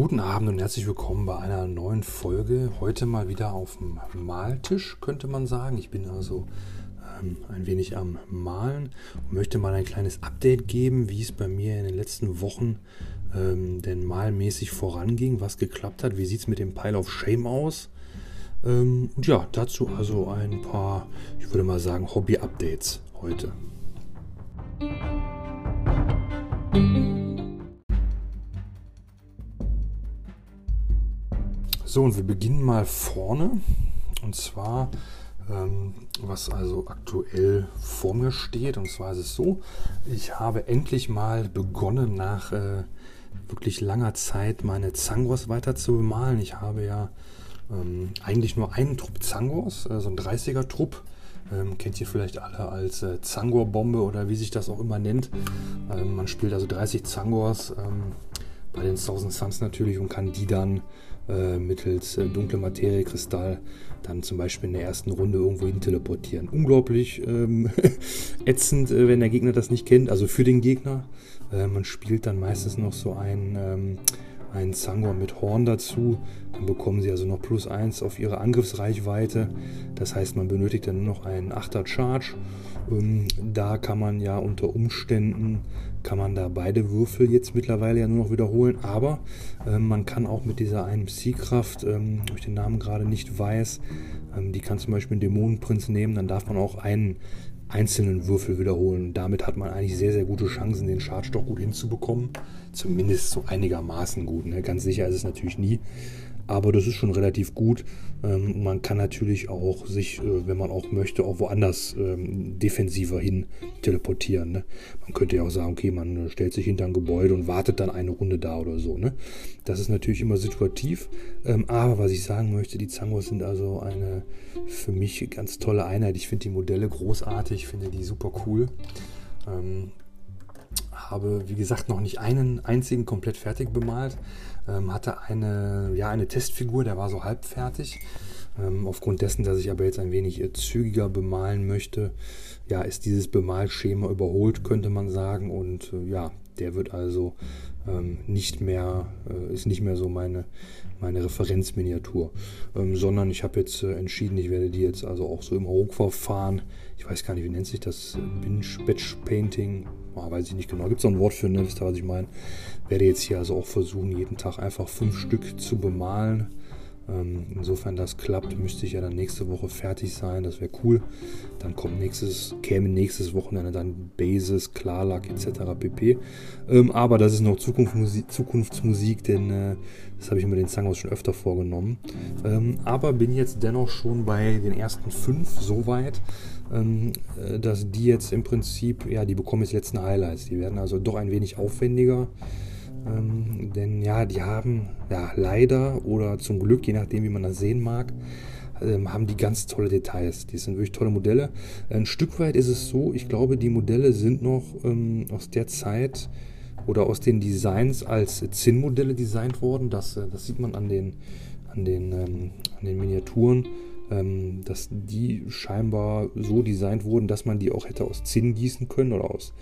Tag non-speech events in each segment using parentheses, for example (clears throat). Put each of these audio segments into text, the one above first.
Guten Abend und herzlich willkommen bei einer neuen Folge. Heute mal wieder auf dem Maltisch, könnte man sagen. Ich bin also ähm, ein wenig am Malen und möchte mal ein kleines Update geben, wie es bei mir in den letzten Wochen ähm, denn malmäßig voranging, was geklappt hat. Wie sieht es mit dem Pile of Shame aus? Ähm, und ja, dazu also ein paar, ich würde mal sagen, Hobby-Updates heute. So, und wir beginnen mal vorne. Und zwar, ähm, was also aktuell vor mir steht. Und zwar ist es so, ich habe endlich mal begonnen, nach äh, wirklich langer Zeit meine Zangos weiter zu bemalen. Ich habe ja ähm, eigentlich nur einen Trupp Zangos, äh, so ein 30er-Trupp. Ähm, kennt ihr vielleicht alle als äh, Zangor-Bombe oder wie sich das auch immer nennt. Ähm, man spielt also 30 Zangors ähm, bei den Thousand Suns natürlich und kann die dann mittels äh, dunkle Materie, Kristall, dann zum Beispiel in der ersten Runde irgendwo hin teleportieren. Unglaublich ähm, (laughs) ätzend, äh, wenn der Gegner das nicht kennt, also für den Gegner. Äh, man spielt dann meistens noch so ein, ähm, ein Sangor mit Horn dazu. Dann bekommen sie also noch plus 1 auf ihre Angriffsreichweite. Das heißt, man benötigt dann nur noch einen 8er Charge. Ähm, da kann man ja unter Umständen kann man da beide Würfel jetzt mittlerweile ja nur noch wiederholen, aber äh, man kann auch mit dieser einen Psy-Kraft, ähm, ich den Namen gerade nicht weiß, ähm, die kann zum Beispiel einen Dämonenprinz nehmen, dann darf man auch einen einzelnen Würfel wiederholen. damit hat man eigentlich sehr, sehr gute Chancen, den Charge doch gut hinzubekommen. Zumindest so einigermaßen gut. Ne? Ganz sicher ist es natürlich nie. Aber das ist schon relativ gut. Ähm, man kann natürlich auch sich, äh, wenn man auch möchte, auch woanders ähm, defensiver hin teleportieren. Ne? Man könnte ja auch sagen, okay, man äh, stellt sich hinter ein Gebäude und wartet dann eine Runde da oder so. Ne? Das ist natürlich immer situativ. Ähm, aber was ich sagen möchte, die Zangos sind also eine für mich ganz tolle Einheit. Ich finde die Modelle großartig, finde die super cool. Ähm, habe, wie gesagt, noch nicht einen einzigen komplett fertig bemalt. Ähm, hatte eine, ja, eine Testfigur, der war so halb fertig. Ähm, aufgrund dessen, dass ich aber jetzt ein wenig äh, zügiger bemalen möchte, ja, ist dieses Bemalschema überholt, könnte man sagen. Und äh, ja, der wird also ähm, nicht mehr, äh, ist nicht mehr so meine, meine Referenzminiatur, ähm, sondern ich habe jetzt äh, entschieden, ich werde die jetzt also auch so im Hauruck-Verfahren, ich weiß gar nicht, wie nennt sich das, Binge-Batch-Painting, oh, weiß ich nicht genau, gibt es noch ein Wort für, ne? wisst ihr, was ich meine, werde jetzt hier also auch versuchen, jeden Tag einfach fünf Stück zu bemalen insofern das klappt, müsste ich ja dann nächste Woche fertig sein. Das wäre cool. Dann kommt nächstes, käme nächstes Wochenende dann Basis, Klarlack etc. pp. Ähm, aber das ist noch Zukunftsmusik, Zukunftsmusik denn äh, das habe ich mir den Zangos schon öfter vorgenommen. Ähm, aber bin jetzt dennoch schon bei den ersten fünf so weit, ähm, äh, dass die jetzt im Prinzip, ja, die bekommen jetzt letzten Highlights. Die werden also doch ein wenig aufwendiger. Ähm, denn ja, die haben ja leider oder zum Glück, je nachdem, wie man das sehen mag, ähm, haben die ganz tolle Details. Die sind wirklich tolle Modelle. Ein Stück weit ist es so, ich glaube, die Modelle sind noch ähm, aus der Zeit oder aus den Designs als Zinn-Modelle designt worden. Das, äh, das sieht man an den, an den, ähm, an den Miniaturen ähm, dass die scheinbar so designt wurden, dass man die auch hätte aus Zinn gießen können oder aus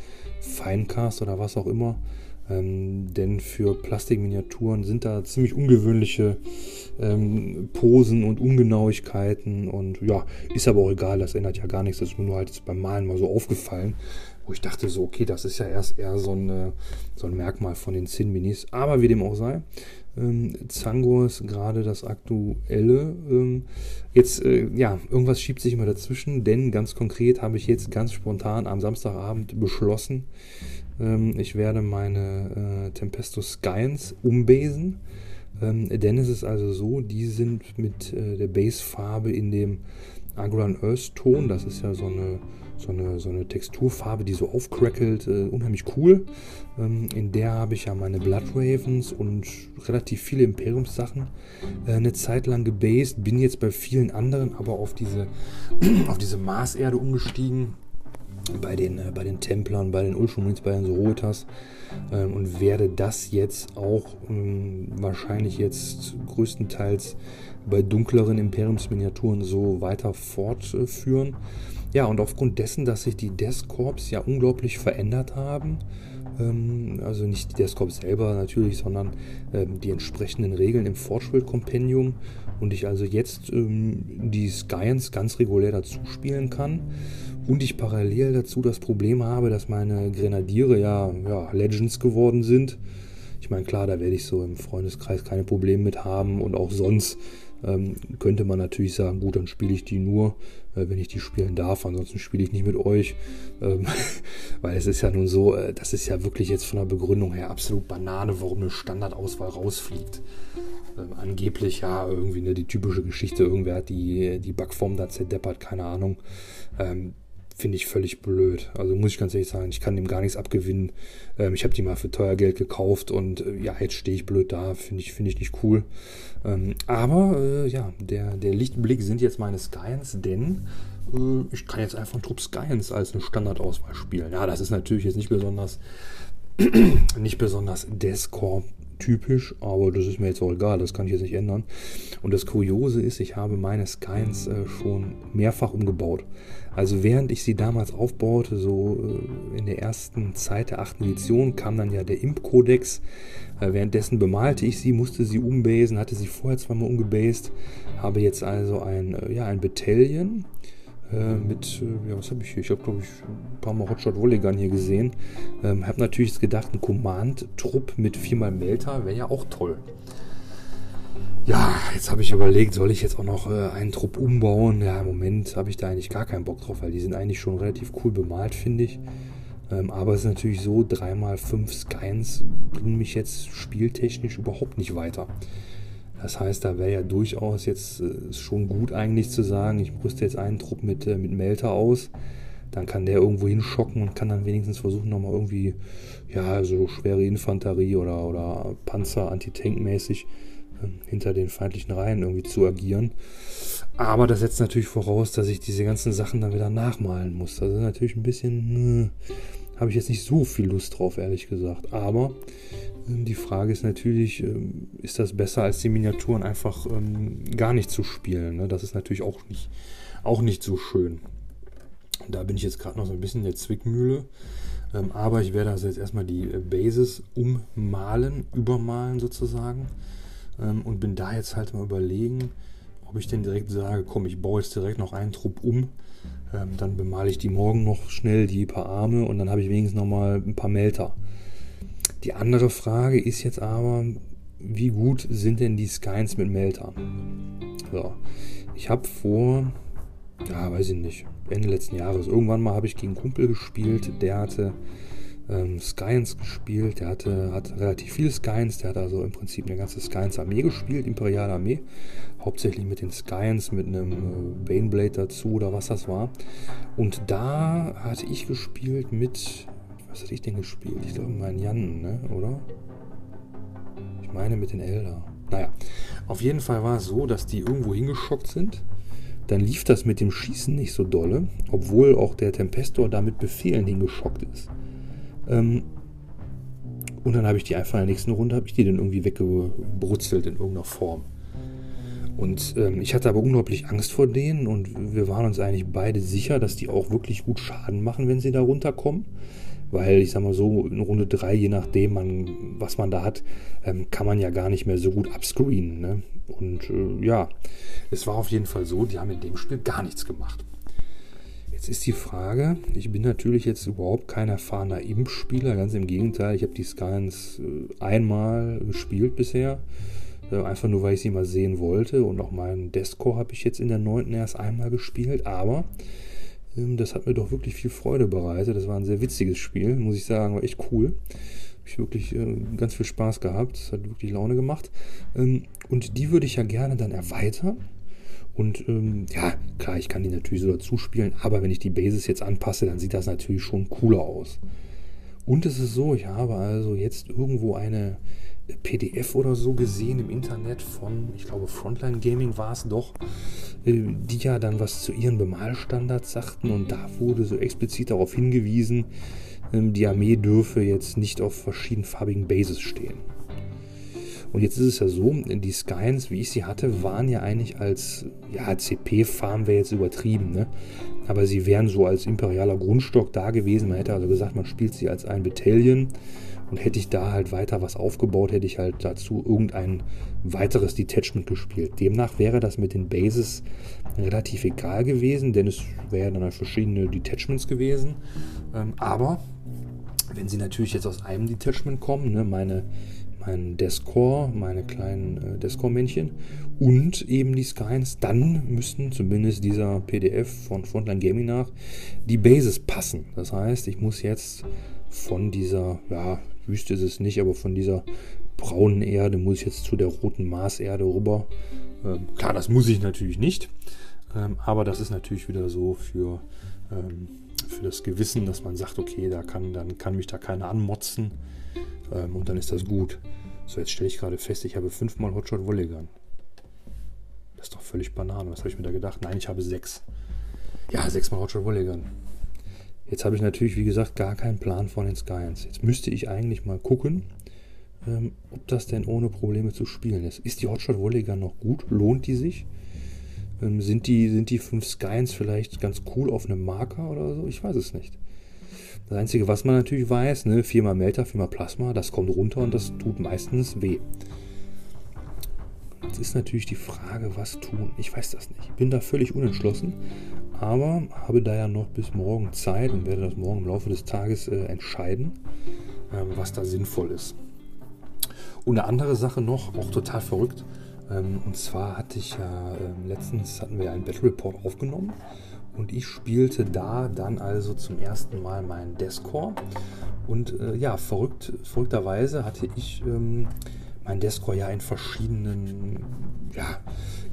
Finecast oder was auch immer. Ähm, denn für Plastikminiaturen sind da ziemlich ungewöhnliche ähm, Posen und Ungenauigkeiten und ja, ist aber auch egal, das ändert ja gar nichts. Das ist mir nur halt beim Malen mal so aufgefallen, wo ich dachte so, okay, das ist ja erst eher so ein, äh, so ein Merkmal von den Zinn-Minis. Aber wie dem auch sei, ähm, Zango ist gerade das aktuelle. Ähm, jetzt, äh, ja, irgendwas schiebt sich immer dazwischen, denn ganz konkret habe ich jetzt ganz spontan am Samstagabend beschlossen, ähm, ich werde meine äh, Tempesto Skyens umbasen. Ähm, denn es ist also so, die sind mit äh, der Basefarbe in dem Agran Earth Ton, das ist ja so eine, so eine, so eine Texturfarbe, die so aufcrackelt, äh, unheimlich cool. Ähm, in der habe ich ja meine Blood Ravens und relativ viele Imperiumssachen äh, eine Zeit lang gebased, bin jetzt bei vielen anderen aber auf diese, (clears throat) auf diese Marserde umgestiegen bei den, äh, bei den Templern, bei den Ultramarines, bei den Sorotas ähm, und werde das jetzt auch ähm, wahrscheinlich jetzt größtenteils bei dunkleren Imperiumsminiaturen so weiter fortführen. Ja, und aufgrund dessen, dass sich die Death Corps ja unglaublich verändert haben, Ähm, also nicht der Scope selber natürlich, sondern ähm, die entsprechenden Regeln im Forge Compendium und ich also jetzt ähm, die Science ganz regulär dazu spielen kann und ich parallel dazu das Problem habe, dass meine Grenadiere ja, ja Legends geworden sind. Ich meine, klar, da werde ich so im Freundeskreis keine Probleme mit haben und auch sonst ähm, könnte man natürlich sagen, gut, dann spiele ich die nur, äh, wenn ich die spielen darf. Ansonsten spiele ich nicht mit euch, ähm, (laughs) weil es ist ja nun so, äh, das ist ja wirklich jetzt von der Begründung her absolut Banane, warum eine Standardauswahl rausfliegt. Ähm, angeblich ja irgendwie ne, die typische Geschichte, irgendwer hat die, die Backform da zerdeppert, keine Ahnung. Ähm, finde ich völlig blöd. Also muss ich ganz ehrlich sagen, ich kann dem gar nichts abgewinnen. Ähm, ich habe die mal für teuer Geld gekauft und äh, ja, jetzt stehe ich blöd da, finde ich, finde ich nicht cool. Ähm, aber äh, ja, der, der Lichtblick sind jetzt meine Skyens, denn äh, ich kann jetzt einfach einen Trupp Skyens als eine Standardauswahl spielen. Ja, das ist natürlich jetzt nicht besonders (clears throat) nicht besonders Descorp typisch, aber das ist mir jetzt auch egal, das kann ich jetzt nicht ändern. Und das Kuriose ist, ich habe meine Skyens äh, schon mehrfach umgebaut. Also während ich sie damals aufbaute, so äh, in der ersten Zeit der achten Edition, kam dann ja der Imp-Kodex. Äh, währenddessen bemalte ich sie, musste sie umbasen, hatte sie vorher zweimal umgebased, habe jetzt also ein, äh, ja, ein Battalion äh, mit, äh, ja, was habe ich hier? Ich habe, glaube ich, ein paar Mal Hotshot Volleygun hier gesehen. Ähm, habe natürlich gedacht, ein Command-Trupp mit viermal Melter wäre ja auch toll. Ja, jetzt habe ich überlegt, soll ich jetzt auch noch äh, einen Trupp umbauen? Ja, im Moment habe ich da eigentlich gar keinen Bock drauf, weil die sind eigentlich schon relativ cool bemalt, finde ich. Ähm, aber es ist natürlich so, 3x5 Skyens bringen mich jetzt spieltechnisch überhaupt nicht weiter. Das heißt, da wäre ja durchaus jetzt äh, schon gut eigentlich zu sagen, ich rüste jetzt einen Trupp mit, äh, mit Melter aus. Dann kann der irgendwo hinschocken und kann dann wenigstens versuchen, nochmal irgendwie, ja, so schwere Infanterie oder, oder Panzer antitankmäßig äh, hinter den feindlichen Reihen irgendwie zu agieren. Aber das setzt natürlich voraus, dass ich diese ganzen Sachen dann wieder nachmalen muss. Das ist natürlich ein bisschen, äh, habe ich jetzt nicht so viel Lust drauf, ehrlich gesagt. Aber die Frage ist natürlich, ähm, ist das besser als die Miniaturen einfach ähm, gar nicht zu spielen? Ne? Das ist natürlich auch nicht, auch nicht so schön. Da bin ich jetzt gerade noch so ein bisschen in der Zwickmühle. Ähm, aber ich werde also jetzt erstmal die äh, Basis ummalen, übermalen sozusagen. und bin da jetzt halt mal überlegen, ob ich denn direkt sage, komm, ich baue jetzt direkt noch einen Trupp um. dann bemale ich die morgen noch schnell, die paar Arme und dann habe ich wenigstens noch mal ein paar Melter. Die andere Frage ist jetzt aber, wie gut sind denn die Skynes mit Melter? So, ich habe vor, ja, weiß ich nicht, Ende letzten Jahres, irgendwann mal habe ich gegen einen Kumpel gespielt, der hatte ähm, Skyens gespielt, der hatte, hat relativ viele Skyens, der hat also im Prinzip eine ganze Skyens-Armee gespielt, Imperiale Armee, hauptsächlich mit den Skyens, mit einem äh, Baneblade dazu oder was das war. Und da hatte ich gespielt mit was hatte ich denn gespielt? Ich glaube, mein Jan, ne? Oder? Ich meine mit den Elder. Naja, auf jeden Fall war es so, dass die irgendwo hingeschockt sind. Dann lief das mit dem Schießen nicht so dolle, obwohl auch der Tempestor da mit Befehlen hingeschockt ist. Ähm, und dann habe ich die einfach in der nächsten Runde, habe ich die dann irgendwie weggebrutzelt in irgendeiner Form. Und ähm, ich hatte aber unglaublich Angst vor denen und wir waren uns eigentlich beide sicher, dass die auch wirklich gut Schaden machen, wenn sie da runterkommen. Weil ich sag mal so, in Runde 3, je nachdem, man, was man da hat, ähm, kann man ja gar nicht mehr so gut upscreenen. Ne? Und äh, ja, es war auf jeden Fall so, die haben in dem Spiel gar nichts gemacht. Jetzt ist die Frage, ich bin natürlich jetzt überhaupt kein erfahrener Imp-Spieler, ganz im Gegenteil, ich habe die Scans äh, einmal gespielt bisher, äh, einfach nur weil ich sie mal sehen wollte und auch meinen Descore habe ich jetzt in der 9. erst einmal gespielt, aber das hat mir doch wirklich viel Freude bereitet. Das war ein sehr witziges Spiel, muss ich sagen, war echt cool. Habe ich wirklich äh, ganz viel Spaß gehabt. Das hat wirklich Laune gemacht. Ähm, und die würde ich ja gerne dann erweitern. Und ähm, ja, klar, ich kann die natürlich so dazu spielen, aber wenn ich die Basis jetzt anpasse, dann sieht das natürlich schon cooler aus. Und es ist so, ich habe also jetzt irgendwo eine PDF oder so gesehen im Internet von, ich glaube, Frontline Gaming war es doch, äh, die ja dann was zu ihren Bemalstandards sagten und da wurde so explizit darauf hingewiesen, ähm, die Armee dürfe jetzt nicht auf verschiedenfarbigen Bases stehen. Und jetzt ist es ja so, die Skyens, wie ich sie hatte, waren ja eigentlich als, ja, CP-Farm wäre jetzt übertrieben, ne? Aber sie wären so als imperialer Grundstock da gewesen. Man hätte also gesagt, man spielt sie als ein Battalion. Und hätte ich da halt weiter was aufgebaut, hätte ich halt dazu irgendein weiteres Detachment gespielt. Demnach wäre das mit den Bases relativ egal gewesen, denn es wären dann halt verschiedene Detachments gewesen. Ähm, aber wenn sie natürlich jetzt aus einem Detachment kommen, ne, meine, mein Descore, meine kleinen äh, Descore-Männchen und eben die Skynes, dann müssten zumindest dieser PDF von Frontline Gaming nach die Bases passen. Das heißt, ich muss jetzt von dieser, ja, Wüste ist es nicht, aber von dieser braunen Erde muss ich jetzt zu der roten Marserde rüber. Ähm, klar, das muss ich natürlich nicht, ähm, aber das ist natürlich wieder so für ähm, für das Gewissen, dass man sagt, okay, da kann, dann kann mich da keiner anmotzen ähm, und dann ist das gut. So, jetzt stelle ich gerade fest, ich habe fünfmal Hotshot Volley Gun. Das ist doch völlig Banane. Was habe ich mir da gedacht? Nein, ich habe sechs. Ja, sechsmal Hotshot Volley Gun. Jetzt habe ich natürlich, wie gesagt, gar keinen Plan von den Skyans. Jetzt müsste ich eigentlich mal gucken, ähm, ob das denn ohne Probleme zu spielen ist. Ist die Hotshot Volley noch gut? Lohnt die sich? Ähm, sind, die, sind die fünf Skyens vielleicht ganz cool auf einem Marker oder so? Ich weiß es nicht. Das Einzige, was man natürlich weiß, ne, viermal Melter, viermal Plasma, das kommt runter und das tut meistens weh. Jetzt ist natürlich die Frage, was tun. Ich weiß das nicht. Ich bin da völlig unentschlossen, aber habe da ja noch bis morgen Zeit und werde das morgen im Laufe des Tages äh, entscheiden, ähm, was da sinnvoll ist. Und eine andere Sache noch, auch total verrückt. Ähm, und zwar hatte ich ja ähm, letztens hatten wir einen Battle Report aufgenommen und ich spielte da dann also zum ersten Mal meinen Deathcore. Und äh, ja, verrückt, verrückterweise hatte ich ähm, mein Deathcore ja in verschiedenen ja,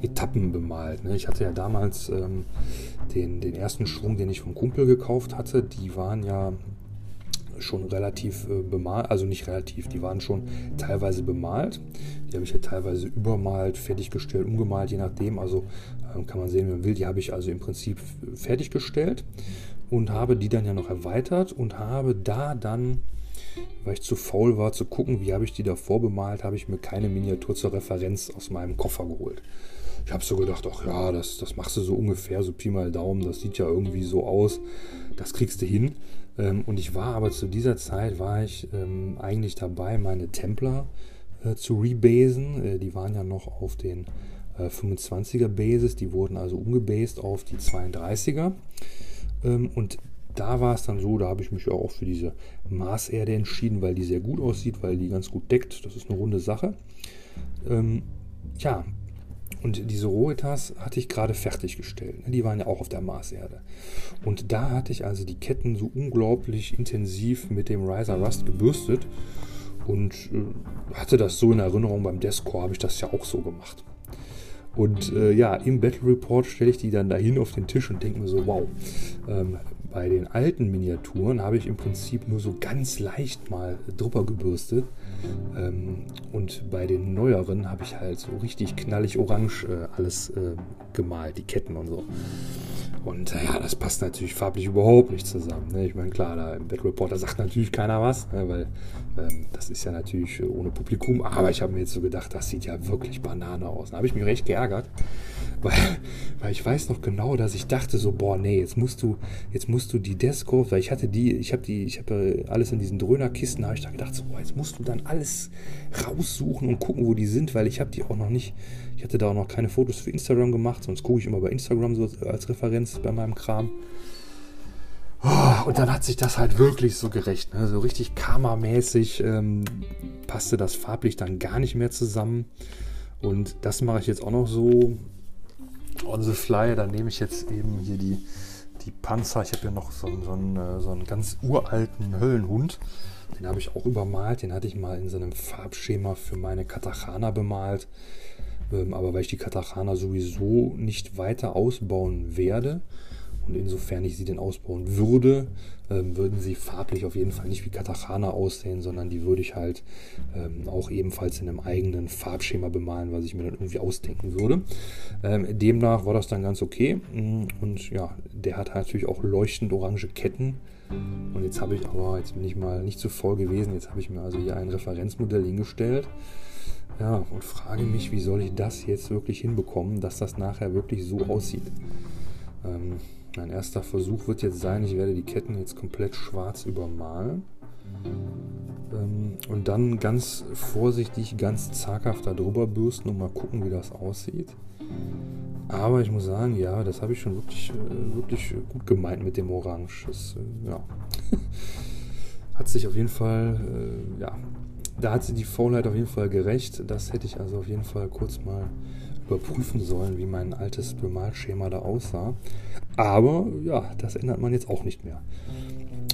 Etappen bemalt. Ne? Ich hatte ja damals ähm, den, den ersten Schwung, den ich vom Kumpel gekauft hatte, die waren ja schon relativ äh, bemalt, also nicht relativ, die waren schon teilweise bemalt. Die habe ich ja teilweise übermalt, fertiggestellt, umgemalt, je nachdem. Also äh, kann man sehen, wie man will. Die habe ich also im Prinzip fertiggestellt und habe die dann ja noch erweitert und habe da dann weil ich zu faul war zu gucken, wie habe ich die davor bemalt, habe ich mir keine Miniatur zur Referenz aus meinem Koffer geholt. Ich habe so gedacht, ach ja, das, das machst du so ungefähr, so Pi mal Daumen, das sieht ja irgendwie so aus, das kriegst du hin. Ähm, und ich war aber zu dieser Zeit, war ich ähm, eigentlich dabei, meine Templer äh, zu rebasen. Äh, die waren ja noch auf den äh, 25er Bases, die wurden also umgebased auf die 32er. Ähm, und da war es dann so, da habe ich mich auch für diese Marserde entschieden, weil die sehr gut aussieht, weil die ganz gut deckt. Das ist eine runde Sache. Ähm, ja, und diese Roetas hatte ich gerade fertiggestellt. Die waren ja auch auf der Marserde. Und da hatte ich also die Ketten so unglaublich intensiv mit dem Riser Rust gebürstet. Und äh, hatte das so in Erinnerung, beim Deathcore habe ich das ja auch so gemacht. Und äh, ja, im Battle Report stelle ich die dann dahin auf den Tisch und denke mir so, wow, ähm, bei den alten Miniaturen habe ich im Prinzip nur so ganz leicht mal drüber gebürstet. Ähm, und bei den neueren habe ich halt so richtig knallig orange äh, alles äh, gemalt, die Ketten und so. Und äh, ja, das passt natürlich farblich überhaupt nicht zusammen. Ne? Ich meine, klar, da im Battle Reporter sagt natürlich keiner was, ne? weil ähm, das ist ja natürlich ohne Publikum. Aber ich habe mir jetzt so gedacht, das sieht ja wirklich Banane aus. Da habe ich mich recht geärgert, weil, weil ich weiß noch genau, dass ich dachte so, boah, nee, jetzt musst du, jetzt musst du die Desco, weil ich hatte die, ich habe die, ich habe alles in diesen Dröhnerkisten, da habe ich da gedacht, so, boah, jetzt musst du dann alles raussuchen und gucken, wo die sind, weil ich habe die auch noch nicht, ich hatte da auch noch keine Fotos für Instagram gemacht, sonst gucke ich immer bei Instagram so als Referenz bei meinem Kram. Oh, und dann hat sich das halt wirklich so gerecht. Ne? So richtig karmamäßig ähm, passte das farblich dann gar nicht mehr zusammen. Und das mache ich jetzt auch noch so on the fly. Da nehme ich jetzt eben hier die, die Panzer. Ich habe ja noch so, so, einen, äh, so einen ganz uralten Höllenhund. Den habe ich auch übermalt. Den hatte ich mal in so einem Farbschema für meine Katachana bemalt. Ähm, aber weil ich die Katachana sowieso nicht weiter ausbauen werde, und insofern ich sie denn ausbauen würde, ähm, würden sie farblich auf jeden Fall nicht wie Katachana aussehen, sondern die würde ich halt ähm, auch ebenfalls in einem eigenen Farbschema bemalen, was ich mir dann irgendwie ausdenken würde. Ähm, demnach war das dann ganz okay. Mm, und ja, der hat natürlich auch leuchtend orange Ketten. Und jetzt habe ich aber, jetzt bin ich mal nicht zu voll gewesen, jetzt habe ich mir also hier ein Referenzmodell hingestellt Ja, und frage mich, wie soll ich das jetzt wirklich hinbekommen, dass das nachher wirklich so aussieht. Ähm, mein erster Versuch wird jetzt sein, ich werde die Ketten jetzt komplett schwarz übermalen. Ähm, und dann ganz vorsichtig, ganz zaghaft darüber bürsten und mal gucken, wie das aussieht. Aber ich muss sagen, ja, das habe ich schon wirklich, äh, wirklich gut gemeint mit dem Orange. Das, äh, ja. (laughs) hat sich auf jeden Fall, äh, ja, da hat sie die Faulheit auf jeden Fall gerecht. Das hätte ich also auf jeden Fall kurz mal überprüfen sollen, wie mein altes Bemalschema da aussah. Aber ja, das ändert man jetzt auch nicht mehr.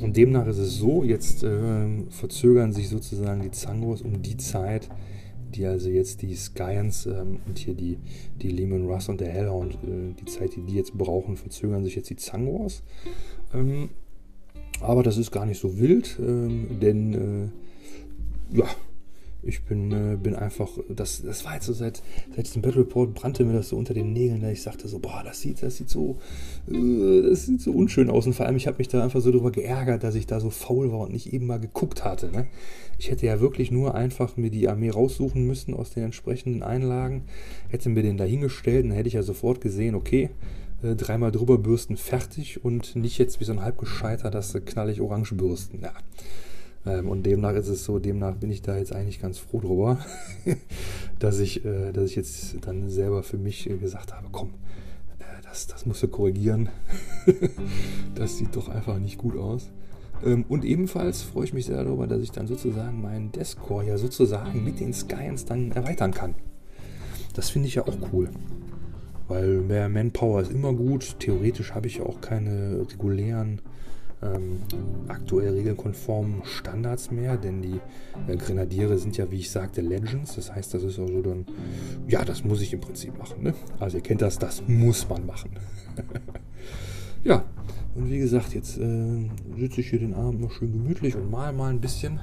Und demnach ist es so, jetzt äh, verzögern sich sozusagen die Zangos um die Zeit, die also jetzt die Skyans ähm, und hier die, die Lehman Russ und der Hellhound, äh, die Zeit, die die jetzt brauchen, verzögern sich jetzt die Zangos. Ähm, aber das ist gar nicht so wild, ähm, denn äh, ja, ich bin, äh, bin einfach, das, das war jetzt so seit, seit diesem Battle Report brannte mir das so unter den Nägeln, da ich sagte so, boah, das sieht, das sieht so, äh, das sieht so unschön aus. Und vor allem, ich habe mich da einfach so darüber geärgert, dass ich da so faul war und nicht eben mal geguckt hatte. Ne? Ich hätte ja wirklich nur einfach mir die Armee raussuchen müssen aus den entsprechenden Einlagen, hätte mir den da hingestellt, dann hätte ich ja sofort gesehen, okay, äh, dreimal drüber bürsten, fertig und nicht jetzt wie so ein halbgescheiter, das knallig orange bürsten. Ja. Ähm, und demnach ist es so, demnach bin ich da jetzt eigentlich ganz froh drüber, (laughs) dass, ich, äh, dass ich jetzt dann selber für mich äh, gesagt habe, komm, äh, das, das musst du korrigieren. (laughs) das sieht doch einfach nicht gut aus. Ähm, und ebenfalls freue ich mich sehr darüber, dass ich dann sozusagen meinen Deathcore ja sozusagen mit den Skyans dann erweitern kann. Das finde ich ja auch cool. Weil mehr Manpower ist immer gut. Theoretisch habe ich ja auch keine regulären ähm, aktuell regelkonformen Standards mehr, denn die äh, Grenadiere sind ja, wie ich sagte, Legends. Das heißt, das ist also dann, ja, das muss ich im Prinzip machen. Ne? Also ihr kennt das, das muss man machen. (laughs) ja, und wie gesagt, jetzt äh, sitze ich hier den Abend noch schön gemütlich und mal mal ein bisschen.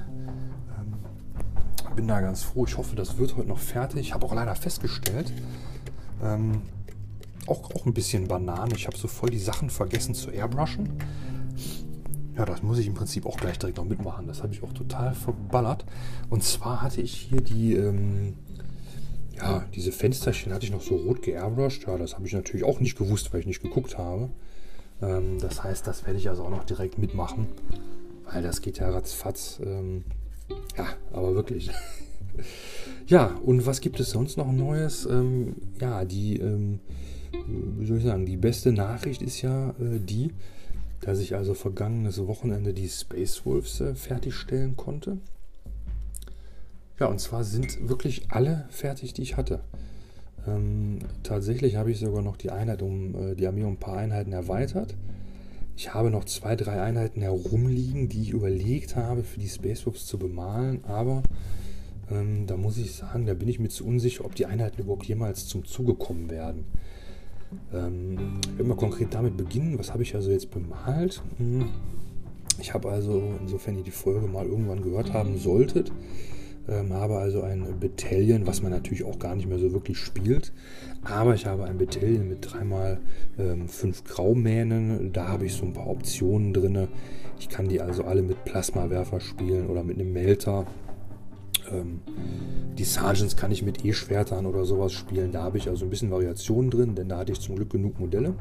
Ähm, bin da ganz froh. Ich hoffe, das wird heute noch fertig. Ich habe auch leider festgestellt, ähm, auch, auch ein bisschen Banane. Ich habe so voll die Sachen vergessen zu airbrushen. Ja, das muss ich im Prinzip auch gleich direkt noch mitmachen. Das habe ich auch total verballert. Und zwar hatte ich hier die, ähm, ja, diese Fensterchen hatte ich noch so rot geairbrushed. Ja, das habe ich natürlich auch nicht gewusst, weil ich nicht geguckt habe. Ähm, das heißt, das werde ich also auch noch direkt mitmachen, weil das geht ja ratzfatz. Ähm, ja, aber wirklich. (laughs) ja, und was gibt es sonst noch Neues? Ähm, ja, die, ähm, wie soll ich sagen, die beste Nachricht ist ja äh, die, dass ich also vergangenes Wochenende die Space Wolves äh, fertigstellen konnte. Ja, und zwar sind wirklich alle fertig, die ich hatte. Ähm, tatsächlich habe ich sogar noch die Einheit um äh, die Armee um ein paar Einheiten erweitert. Ich habe noch zwei, drei Einheiten herumliegen, die ich überlegt habe, für die Space Wolves zu bemalen, aber ähm, da muss ich sagen, da bin ich mir zu unsicher, ob die Einheiten überhaupt jemals zum Zuge kommen werden. Ähm, wenn wir konkret damit beginnen, was habe ich also jetzt bemalt? Hm. Ich habe also, insofern ihr die Folge mal irgendwann gehört haben solltet, ähm, habe also ein Battalion, was man natürlich auch gar nicht mehr so wirklich spielt, aber ich habe ein Battalion mit dreimal ähm, fünf Graumähnen, da habe ich so ein paar Optionen drin. Ich kann die also alle mit Plasmawerfer spielen oder mit einem Melter ähm, die Sergeants kann ich mit E-Schwertern oder sowas spielen. Da habe ich also ein bisschen Variationen drin, denn da hatte ich zum Glück genug Modelle.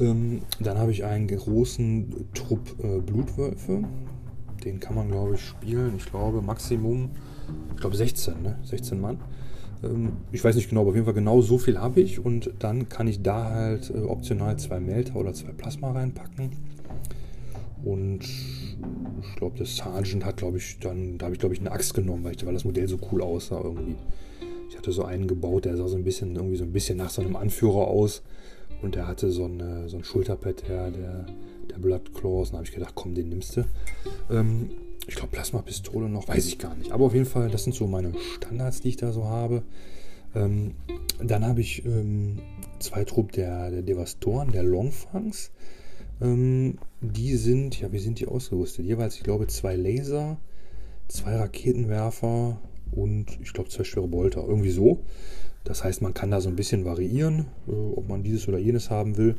Ähm, dann habe ich einen großen Trupp äh, Blutwölfe. Den kann man, glaube ich, spielen. Ich glaube, Maximum, ich glaube 16, ne? 16 Mann. Ähm, ich weiß nicht genau, aber auf jeden Fall genau so viel habe ich. Und dann kann ich da halt äh, optional zwei Melter oder zwei Plasma reinpacken. Und ich glaube, der Sergeant hat, glaube ich, dann, da habe ich, glaube ich, eine Axt genommen, weil, ich, weil das Modell so cool aussah irgendwie. Ich hatte so einen gebaut, der sah so ein bisschen, irgendwie so ein bisschen nach so einem Anführer aus. Und der hatte so, eine, so ein Schulterpad, der, der, der Blood Claws. Und da habe ich gedacht, komm, den nimmst du. Ähm, ich glaube, Plasma-Pistole noch, weiß ich gar nicht. Aber auf jeden Fall, das sind so meine Standards, die ich da so habe. Ähm, dann habe ich ähm, zwei Trupp der, der Devastoren, der Longfangs. Ähm, die sind, ja, wie sind die ausgerüstet? Jeweils, ich glaube, zwei Laser, zwei Raketenwerfer und ich glaube zwei schwere Bolter. Irgendwie so. Das heißt, man kann da so ein bisschen variieren, äh, ob man dieses oder jenes haben will.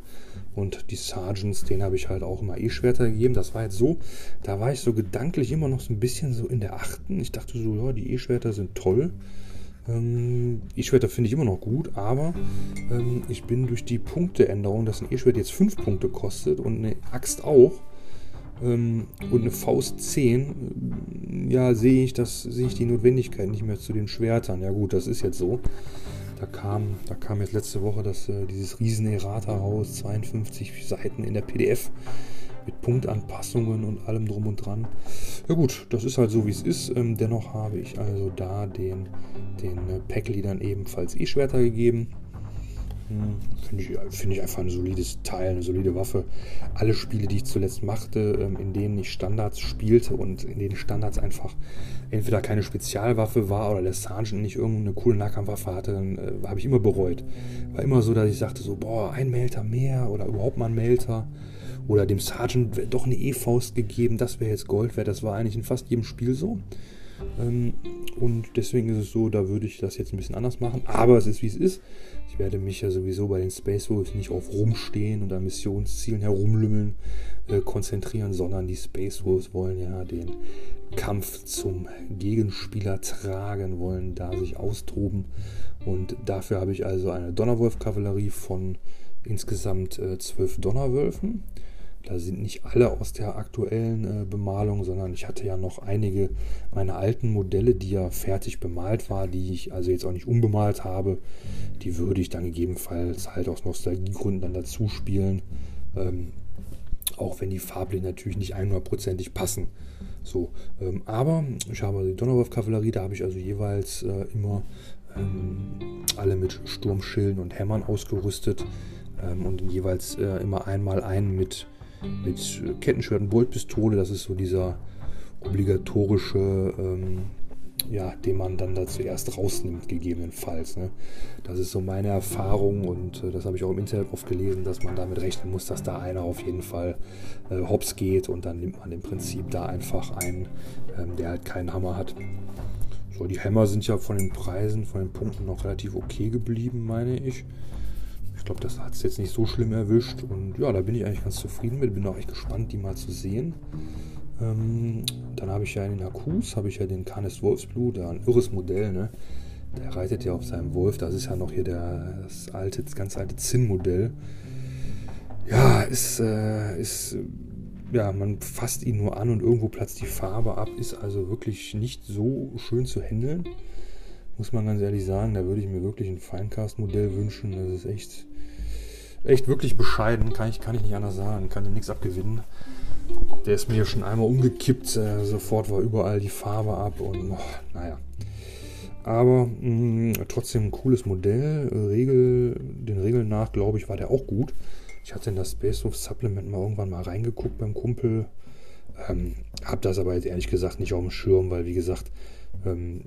Und die Sergeants, denen habe ich halt auch immer E-Schwerter gegeben. Das war jetzt so, da war ich so gedanklich immer noch so ein bisschen so in der Achten. Ich dachte so, ja, die E-Schwerter sind toll. Ähm, E-Schwerter finde ich immer noch gut, aber ähm, ich bin durch die Punkteänderung, dass ein E-Schwert jetzt 5 Punkte kostet und eine Axt auch ähm, und eine Faust 10, ja, sehe ich, das, ich die Notwendigkeit nicht mehr zu den Schwertern. Ja gut, das ist jetzt so. Da kam, da kam jetzt letzte Woche das, äh, dieses riesen Errata raus, 52 Seiten in der PDF mit Punktanpassungen und allem drum und dran. Ja gut, das ist halt so, wie es ist. Ähm, dennoch habe ich also da den, den äh, Packleadern ebenfalls E-Schwerter gegeben. Hm, Finde ich, find ich einfach ein solides Teil, eine solide Waffe. Alle Spiele, die ich zuletzt machte, ähm, in denen ich Standards spielte und in denen Standards einfach entweder keine Spezialwaffe war oder der Sergeant nicht irgendeine coole Nahkampfwaffe hatte, äh, habe ich immer bereut. War immer so, dass ich sagte so, boah, ein Melter mehr oder überhaupt mal ein Melter. Oder dem Sergeant doch eine E-Faust gegeben, das wäre jetzt Gold wert. Das war eigentlich in fast jedem Spiel so. Ähm, und deswegen ist es so, da würde ich das jetzt ein bisschen anders machen. Aber es ist wie es ist. Ich werde mich ja sowieso bei den Space Wolves nicht auf Rumstehen und an Missionszielen herumlümmeln äh, konzentrieren, sondern die Space Wolves wollen ja den Kampf zum Gegenspieler tragen, wollen da sich austoben. Und dafür habe ich also eine Donnerwolf-Kavallerie von insgesamt äh, zwölf Donnerwölfen. Da sind nicht alle aus der aktuellen äh, Bemalung, sondern ich hatte ja noch einige meiner alten Modelle, die ja fertig bemalt war, die ich also jetzt auch nicht unbemalt habe. Die würde ich dann gegebenenfalls halt aus Nostalgiegründen dann dazu spielen. Ähm, auch wenn die farblich natürlich nicht 100%ig passen. So, ähm, aber ich habe die Donnerwolf-Kavallerie, da habe ich also jeweils äh, immer ähm, alle mit Sturmschilden und Hämmern ausgerüstet ähm, und jeweils äh, immer einmal einen mit mit Kettenschwert und Boltpistole. Das ist so dieser obligatorische, ähm, ja, den man dann da zuerst rausnimmt, gegebenenfalls. Ne? Das ist so meine Erfahrung und äh, das habe ich auch im Internet oft gelesen, dass man damit rechnen muss, dass da einer auf jeden Fall äh, hops geht und dann nimmt man im Prinzip da einfach einen, ähm, der halt keinen Hammer hat. So, die Hämmer sind ja von den Preisen, von den Punkten noch relativ okay geblieben, meine ich glaube, das hat es jetzt nicht so schlimm erwischt. Und ja, da bin ich eigentlich ganz zufrieden mit. Bin auch echt gespannt, die mal zu sehen. Ähm, dann habe ich ja in den Hakus, habe ich ja den Canis Wolfsblut, ein irres Modell, ne? Der reitet ja auf seinem Wolf. Das ist ja noch hier der, das alte, das ganz alte Zinn-Modell. Ja, ist, äh, ist, ja, man fasst ihn nur an und irgendwo platzt die Farbe ab. Ist also wirklich nicht so schön zu handeln. Muss man ganz ehrlich sagen, da würde ich mir wirklich ein Finecast-Modell wünschen. Das ist echt, echt wirklich bescheiden, kann ich, kann ich nicht anders sagen, kann dem nichts abgewinnen. Der ist mir schon einmal umgekippt, äh, sofort war überall die Farbe ab und oh, naja. Aber mh, mm, trotzdem ein cooles Modell. Regel, den Regeln nach, glaube ich, war der auch gut. Ich hatte in das Space of Supplement mal irgendwann mal reingeguckt beim Kumpel. Ähm, hab das aber jetzt ehrlich gesagt nicht auf dem Schirm, weil wie gesagt, ähm,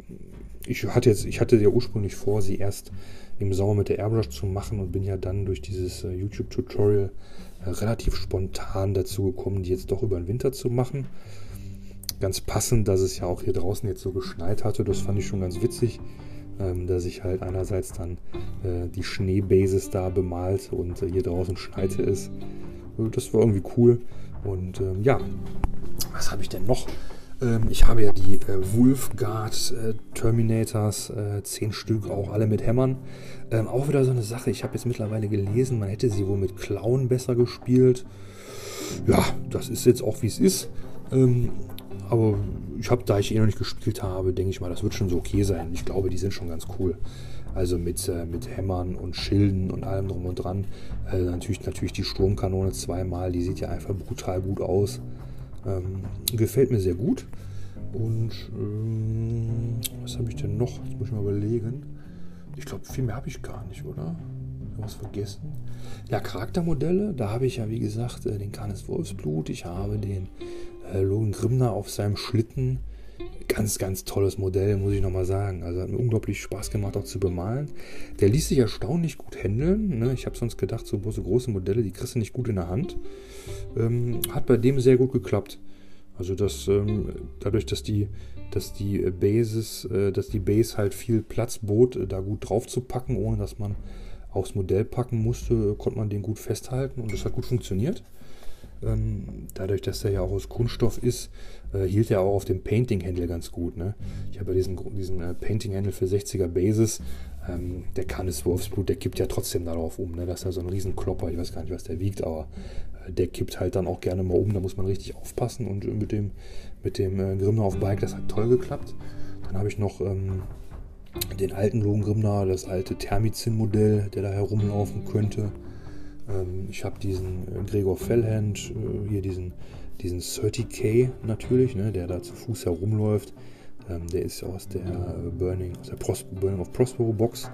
ich hatte jetzt, ich hatte ja ursprünglich vor, sie erst im Sommer mit der Airbrush zu machen und bin ja dann durch dieses äh, YouTube-Tutorial äh, relativ spontan dazu gekommen, die jetzt doch über den Winter zu machen. Ganz passend, dass es ja auch hier draußen jetzt so geschneit hatte, das fand ich schon ganz witzig, ähm, dass ich halt einerseits dann äh, die Schneebases da bemalte und äh, hier draußen schneite es. Also das war irgendwie cool. Und ähm, ja, was habe ich denn noch? Ähm, ich habe ja die äh, Wolfguard äh, Terminators, äh, zehn Stück, auch alle mit Hämmern. Ähm, auch wieder so eine Sache. Ich habe jetzt mittlerweile gelesen, man hätte sie wohl mit Klauen besser gespielt. Ja, das ist jetzt auch wie es ist. Ähm, aber ich habe, da ich eh noch nicht gespielt habe, denke ich mal, das wird schon so okay sein. Ich glaube, die sind schon ganz cool. Also mit, äh, mit Hämmern und Schilden und allem drum und dran. Äh, natürlich, natürlich die Sturmkanone zweimal, die sieht ja einfach brutal gut aus. Ähm, gefällt mir sehr gut. Und ähm, was habe ich denn noch? Jetzt muss ich mal überlegen. Ich glaube, viel mehr habe ich gar nicht, oder? Was vergessen? Ja, Charaktermodelle. Da habe ich ja, wie gesagt, äh, den Canis Wolfsblut. Ich habe den äh, Logan Grimner auf seinem Schlitten. Ganz, ganz tolles Modell, muss ich nochmal sagen. Also hat mir unglaublich Spaß gemacht, auch zu bemalen. Der ließ sich erstaunlich gut handeln. Ne? Ich habe sonst gedacht, so, so große Modelle, die kriegst du nicht gut in der Hand. Ähm, hat bei dem sehr gut geklappt. Also das, ähm, dadurch, dass die, dass die Bases, äh, dass die Base halt viel Platz bot, äh, da gut drauf zu packen, ohne dass man aufs Modell packen musste, konnte man den gut festhalten und das hat gut funktioniert. Ähm, dadurch, dass er ja auch aus Kunststoff ist, äh, hielt er auch auf dem Painting-Handle ganz gut. Ne? Ich habe ja diesen, diesen äh, Painting-Handle für 60er Bases. Ähm, der kann es Wolfsblut, der kippt ja trotzdem darauf um. Ne? Das ist ja so ein Riesenklopper, ich weiß gar nicht, was der wiegt, aber äh, der kippt halt dann auch gerne mal um. Da muss man richtig aufpassen. Und mit dem, mit dem äh, Grimner auf Bike, das hat toll geklappt. Dann habe ich noch ähm, den alten Lohengrimner, das alte Thermizin-Modell, der da herumlaufen könnte. Ähm, ich habe diesen äh, Gregor Fellhand, äh, hier diesen, diesen 30K natürlich, ne, der da zu Fuß herumläuft. Ähm, der ist aus der äh, Burning, aus der Pros Burning of Prospero Box,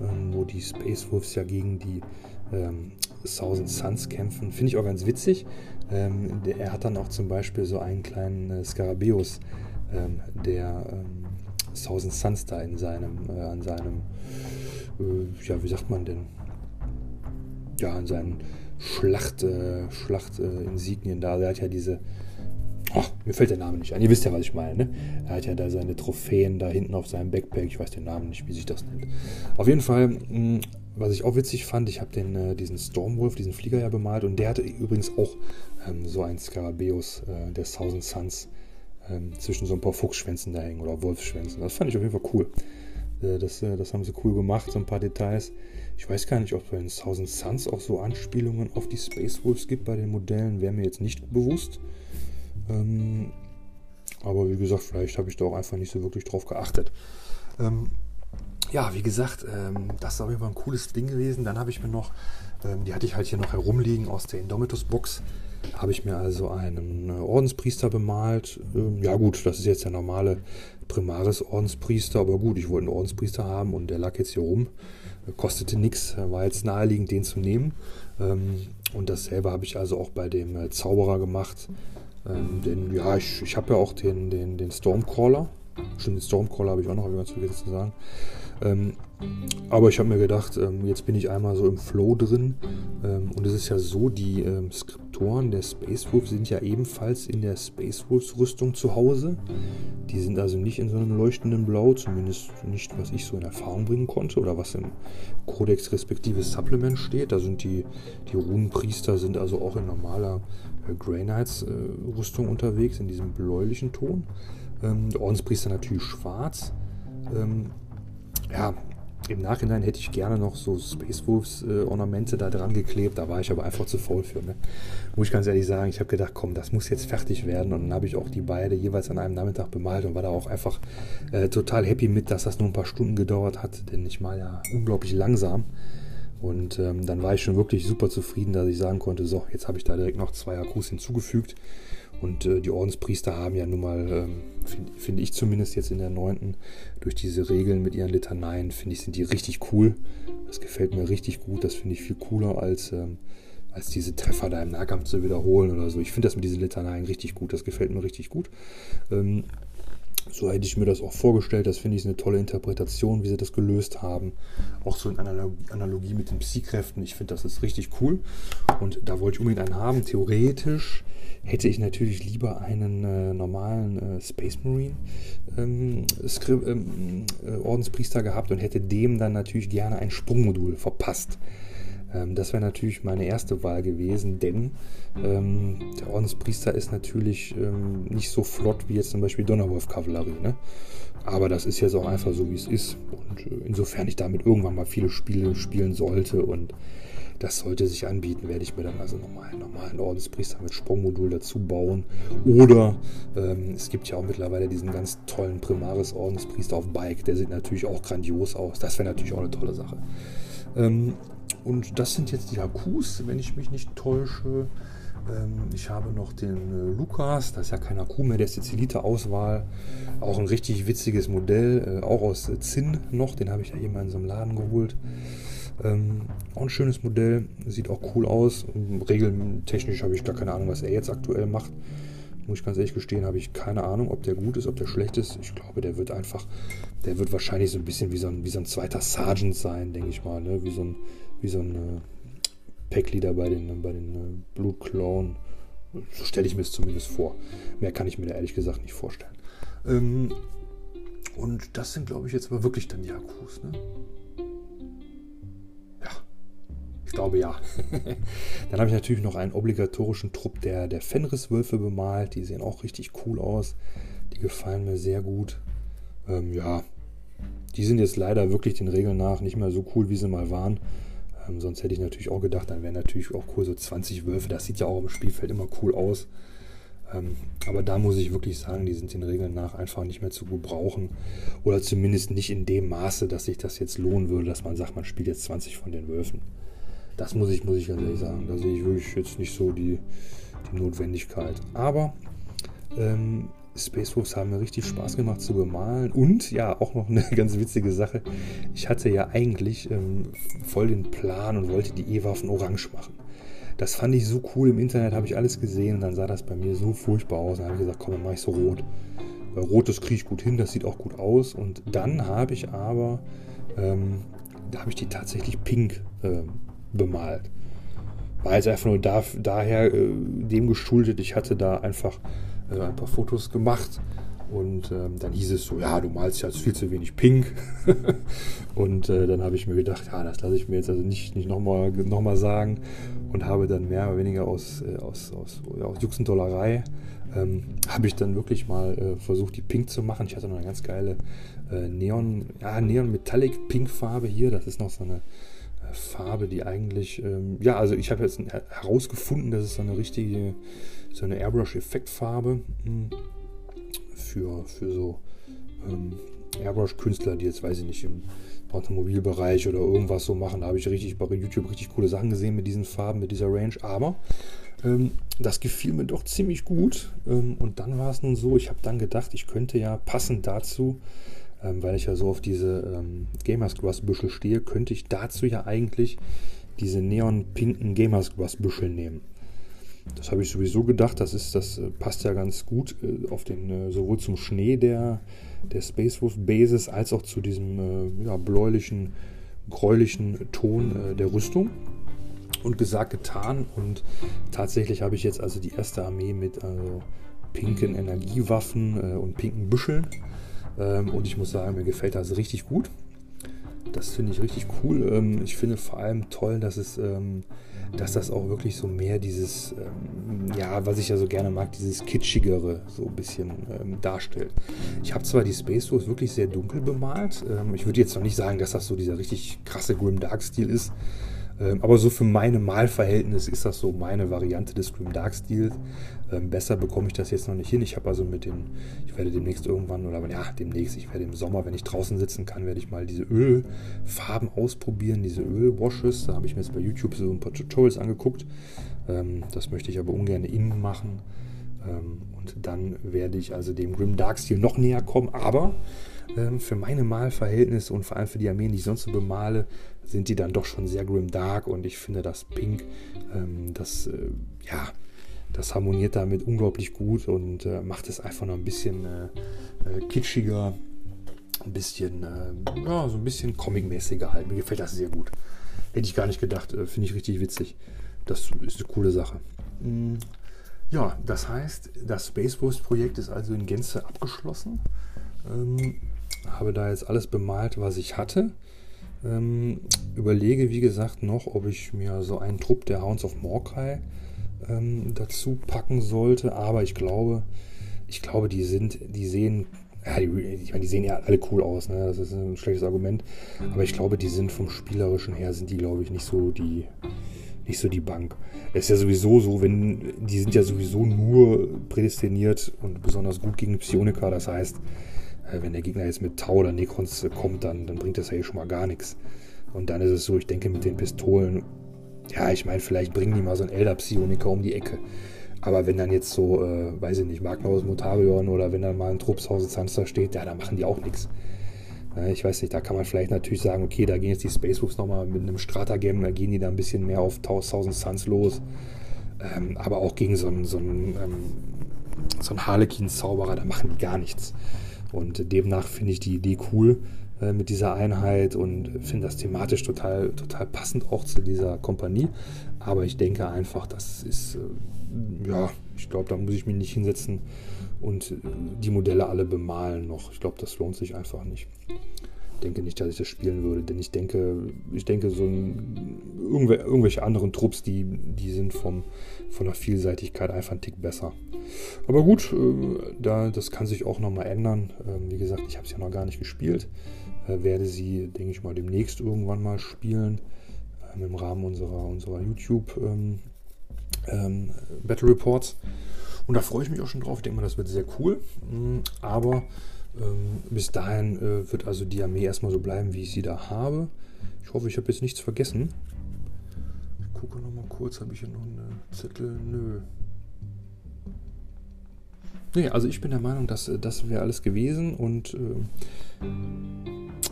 ähm, wo die Space Wolves ja gegen die ähm, Thousand Suns kämpfen. Finde ich auch ganz witzig. Ähm, der, er hat dann auch zum Beispiel so einen kleinen äh, Scarabeus, ähm, der Thousand Suns da in seinem, äh, an seinem, äh, ja, wie sagt man denn, ja, an seinen Schlacht, äh, Schlachtinsignien äh, da. Er hat ja diese, ach, mir fällt der Name nicht ein. Ihr wisst ja, was ich meine. Ne? Er hat ja da seine Trophäen da hinten auf seinem Backpack. Ich weiß den Namen nicht, wie sich das nennt. Auf jeden Fall, mh, hm, was ich auch witzig fand, ich habe äh, diesen Stormwolf, diesen Flieger ja bemalt und der hatte übrigens auch ähm, so ein Skarabäus äh, der Thousand Suns ähm, zwischen so ein paar Fuchsschwänzen da hängen oder Wolfsschwänzen. Das fand ich auf jeden Fall cool. Äh, das, äh, das haben sie cool gemacht, so ein paar Details. Ich weiß gar nicht, ob es bei den Thousand Suns auch so Anspielungen auf die Space Wolves gibt bei den Modellen, wäre mir jetzt nicht bewusst. Ähm, aber wie gesagt, vielleicht habe ich da auch einfach nicht so wirklich drauf geachtet. Ähm, ja, wie gesagt, ähm, das ist auf jeden Fall ein cooles Ding gewesen. Dann habe ich mir noch, ähm, die hatte ich halt hier noch herumliegen aus der Indomitus-Box. Habe ich mir also einen äh, Ordenspriester bemalt. Ähm, ja gut, das ist jetzt der normale Primaris-Ordenspriester, aber gut, ich wollte einen Ordenspriester haben und der lag jetzt hier rum. Kostete nichts, war jetzt naheliegend, den zu nehmen. Ähm, und dasselbe habe ich also auch bei dem äh, Zauberer gemacht. Ähm, denn ja, ich, ich habe ja auch den, den, den Stormcaller. Stimmt, den Stormcaller habe ich auch noch, ganz vergessen zu sagen. Ähm, aber ich habe mir gedacht, ähm, jetzt bin ich einmal so im Flow drin. Ähm, und es ist ja so, die ähm, Skriptoren der Space Wolf sind ja ebenfalls in der Space Wolves Rüstung zu Hause. Die sind also nicht in so einem leuchtenden Blau, zumindest nicht, was ich so in Erfahrung bringen konnte oder was im Codex respektive Supplement steht. Da sind die, die Runenpriester sind also auch in normaler äh, Grey Knights äh, Rüstung unterwegs, in diesem bläulichen Ton. Ähm, der Ordenspriester natürlich schwarz. Ähm, ja, im Nachhinein hätte ich gerne noch so Space Wolves äh, Ornamente da dran geklebt, da war ich aber einfach zu faul für. Ne? Muss ich ganz ehrlich sagen, ich habe gedacht, komm, das muss jetzt fertig werden und dann habe ich auch die beide jeweils an einem Nachmittag bemalt und war da auch einfach äh, total happy mit, dass das nur ein paar Stunden gedauert hat, denn ich mal ja unglaublich langsam. Und ähm, dann war ich schon wirklich super zufrieden, dass ich sagen konnte, so, jetzt habe ich da direkt noch zwei Akkus hinzugefügt. Und äh, die Ordenspriester haben ja nun mal, ähm, finde find ich zumindest jetzt in der neunten, durch diese Regeln mit ihren Litaneien, finde ich, sind die richtig cool. Das gefällt mir richtig gut. Das finde ich viel cooler als, ähm, als diese Treffer da im Nahkampf zu wiederholen oder so. Ich finde das mit diesen Litaneien richtig gut. Das gefällt mir richtig gut. Ähm, so hätte ich mir das auch vorgestellt. Das finde ich eine tolle Interpretation, wie sie das gelöst haben. Auch so in Analogie mit den Psykräften. Ich finde, das ist richtig cool. Und da wollte ich unbedingt einen haben. Theoretisch hätte ich natürlich lieber einen äh, normalen äh, Space Marine ähm, ähm, äh, Ordenspriester gehabt und hätte dem dann natürlich gerne ein Sprungmodul verpasst. Ähm, das wäre natürlich meine erste Wahl gewesen, denn ähm, der Ordenspriester ist natürlich ähm, nicht so flott wie jetzt zum Beispiel Donnerwolf-Kavallerie. Ne? Aber das ist jetzt auch einfach so, wie es ist. Und äh, insofern ich damit irgendwann mal viele Spiele spielen sollte und das sollte sich anbieten, werde ich mir dann also nochmal einen normalen Ordenspriester mit Sprungmodul dazu bauen. Oder ähm, es gibt ja auch mittlerweile diesen ganz tollen Primaris Ordenspriester auf Bike. Der sieht natürlich auch grandios aus. Das wäre natürlich auch eine tolle Sache. Ähm, und das sind jetzt die Akkus, wenn ich mich nicht täusche. Ähm, ich habe noch den äh, Lukas, das ist ja kein Akku mehr, der ist jetzt Elite-Auswahl. Auch ein richtig witziges Modell, äh, auch aus äh, Zinn noch, den habe ich ja eben in so einem Laden geholt. Ähm, auch ein schönes Modell, sieht auch cool aus. Regeltechnisch habe ich gar keine Ahnung, was er jetzt aktuell macht. Muss ich ganz ehrlich gestehen, habe ich keine Ahnung, ob der gut ist, ob der schlecht ist. Ich glaube, der wird einfach, der wird wahrscheinlich so ein bisschen wie so ein, wie so ein zweiter Sergeant sein, denke ich mal. Ne? Wie so ein, wie so ein Packleader bei den, bei den äh, Blutclown. So stelle ich mir es zumindest vor. Mehr kann ich mir da ehrlich gesagt nicht vorstellen. Ähm, und das sind, glaube ich, jetzt aber wirklich dann die Akkus. Ne? Ich glaube ja. (laughs) Dann habe ich natürlich noch einen obligatorischen Trupp der, der Fenriswölfe bemalt. Die sehen auch richtig cool aus. Die gefallen mir sehr gut. Ähm, ja, die sind jetzt leider wirklich den Regeln nach nicht mehr so cool, wie sie mal waren. Ähm, sonst hätte ich natürlich auch gedacht, dann wären natürlich auch cool so 20 Wölfe. Das sieht ja auch im Spielfeld immer cool aus. Ähm, aber da muss ich wirklich sagen, die sind den Regeln nach einfach nicht mehr zu gebrauchen. Oder zumindest nicht in dem Maße, dass sich das jetzt lohnen würde, dass man sagt, man spielt jetzt 20 von den Wölfen. Das muss ich, muss ich ganz ehrlich sagen. Da sehe ich wirklich jetzt nicht so die, die Notwendigkeit. Aber ähm, Space Wolves haben mir richtig Spaß gemacht zu bemalen. Und ja, auch noch eine (laughs) ganz witzige Sache. Ich hatte ja eigentlich ähm, voll den Plan und wollte die E-Waffen orange machen. Das fand ich so cool. Im Internet habe ich alles gesehen und dann sah das bei mir so furchtbar aus. Dann habe ich gesagt, komm, dann mache ich so rot. Weil rot, das kriege ich gut hin, das sieht auch gut aus. Und dann habe ich aber, ähm, da habe ich die tatsächlich pink äh, bemalt. War jetzt einfach nur da, daher äh, dem geschuldet. Ich hatte da einfach äh, ein paar Fotos gemacht und ähm, dann hieß es so, ja, du malst ja jetzt viel zu wenig pink. (laughs) und äh, dann habe ich mir gedacht, ja, das lasse ich mir jetzt also nicht, nicht nochmal noch mal sagen. Und habe dann mehr oder weniger aus, äh, aus, aus, ja, aus Juxendollerei, ähm, habe ich dann wirklich mal äh, versucht, die pink zu machen. Ich hatte noch eine ganz geile äh, Neon, ja, Neon Metallic Pink Farbe hier. Das ist noch so eine äh, Farbe, die eigentlich, ähm, ja, also ich habe jetzt herausgefunden, dass es so eine richtige, so eine Airbrush-Effektfarbe. Hm für, für so ähm, Airbrush-Künstler, die jetzt, weiß ich nicht, im Automobilbereich oder irgendwas so machen. Da habe ich richtig bei YouTube richtig coole Sachen gesehen mit diesen Farben, mit dieser Range. Aber ähm, das gefiel mir doch ziemlich gut. Ähm, und dann war es nun so, ich habe dann gedacht, ich könnte ja passend dazu, ähm, weil ich ja so auf diese ähm, Gamers Grass Büschel stehe, könnte ich dazu ja eigentlich diese neon-pinken Gamers Grass Büschel nehmen. Das habe ich sowieso gedacht, das, ist, das äh, passt ja ganz gut äh, auf den, äh, sowohl zum Schnee der, der Space Wolf Bases als auch zu diesem ja, bläulichen, gräulichen Ton der Rüstung. Und gesagt, getan. Und tatsächlich habe ich jetzt also die erste Armee mit also, pinken Energiewaffen und pinken Büscheln. Ähm, und ich muss sagen, mir gefällt das richtig gut. Das finde ich richtig cool. Ähm, ich finde vor allem toll, dass es ähm, dass das auch wirklich so mehr dieses, ähm, ja, was ich ja so gerne mag, dieses kitschigere so ein bisschen ähm, darstellt. Ich habe zwar die Space Wars wirklich sehr dunkel bemalt. Ähm, ich würde jetzt noch nicht sagen, dass das so dieser richtig krasse Grim Dark Stil ist. Ähm, aber so für meine Malverhältnis ist das so meine Variante des Grim Dark Stils. Ähm, besser bekomme ich das jetzt noch nicht hin. Ich habe also mit den, ich werde demnächst irgendwann, oder ja, demnächst, ich werde im Sommer, wenn ich draußen sitzen kann, werde ich mal diese Ölfarben ausprobieren, diese Ölwashes. Da habe ich mir jetzt bei YouTube so ein paar Tutorials angeguckt. Ähm, das möchte ich aber ungern innen machen. und dann werde ich also dem Grim Dark Stil noch näher kommen. Aber für meine Malverhältnisse und vor allem für die Armeen, die ich sonst so bemale, sind die dann doch schon sehr grim dark und ich finde das Pink, ähm, das, äh, ja, das harmoniert damit unglaublich gut und äh, macht es einfach noch ein bisschen äh, äh kitschiger, ein bisschen, äh, ja, so ein bisschen comic-mäßiger halt. Mir gefällt das sehr gut. Hätte ich gar nicht gedacht, äh, finde ich richtig witzig. Das ist eine coole Sache. Mm. Ja, das heißt, das Space Wars Projekt ist also in Gänze abgeschlossen. Ähm, habe da jetzt alles bemalt, was ich hatte. Ähm, überlege, wie gesagt, noch, ob ich mir so einen Trupp der Hounds of Morkai ähm, dazu packen sollte. Aber ich glaube, ich glaube, die sind, die sehen, ja, die, ich meine, die sehen ja alle cool aus, ne? Das ist ein schlechtes Argument. Aber ich glaube, die sind vom Spielerischen her, sind die, glaube ich, nicht so die, nicht so die Bank. Es ist ja sowieso so, wenn, die sind ja sowieso nur prädestiniert und besonders gut gegen Psionika. Das heißt, äh, wenn der Gegner jetzt mit Tau oder Necrons kommt, dann, dann bringt das ja hier schon mal gar nichts. Und dann ist es so, ich denke mit den Pistolen, ja, ich meine, vielleicht bringen die mal so einen Elder Psioniker um die Ecke. Aber wenn dann jetzt so, äh, weiß ich nicht, Magnus Motarion oder wenn dann mal ein Truppshause Zanster steht, ja, dann machen die auch nichts. Äh, ich weiß nicht, da kann man vielleicht natürlich sagen, okay, da gehen jetzt die Space Wolves nochmal mit einem Stratagem, da gehen die da ein bisschen mehr auf 1000 Suns los. Ähm, aber auch gegen so einen, so einen, ähm, so einen Harlequin-Zauberer, da machen die gar nichts. Und demnach finde ich die Idee cool äh, mit dieser Einheit und finde das thematisch total, total passend auch zu dieser Kompanie. Aber ich denke einfach, das ist, äh, ja, ich glaube, da muss ich mich nicht hinsetzen und äh, die Modelle alle bemalen noch. Ich glaube, das lohnt sich einfach nicht. denke nicht, dass ich das spielen würde, denn ich denke, ich denke, so ein, irgendw irgendwelche anderen Trupps, die, die sind vom, von der Vielseitigkeit einfach ein Tick besser. Aber gut, äh, da, das kann sich auch nochmal ändern. Ähm, wie gesagt, ich habe es ja noch gar nicht gespielt. Äh, werde sie, denke ich mal, demnächst irgendwann mal spielen. Ähm, Im Rahmen unserer, unserer YouTube ähm, ähm, Battle Reports. Und da freue ich mich auch schon drauf. Ich denke mal, das wird sehr cool. Mm, aber ähm, bis dahin äh, wird also die Armee erstmal so bleiben, wie ich sie da habe. Ich hoffe, ich habe jetzt nichts vergessen. Ich gucke nochmal kurz, habe ich hier noch eine Zettel? Nö. Nee, also ich bin der Meinung, dass äh, das wäre alles gewesen und äh,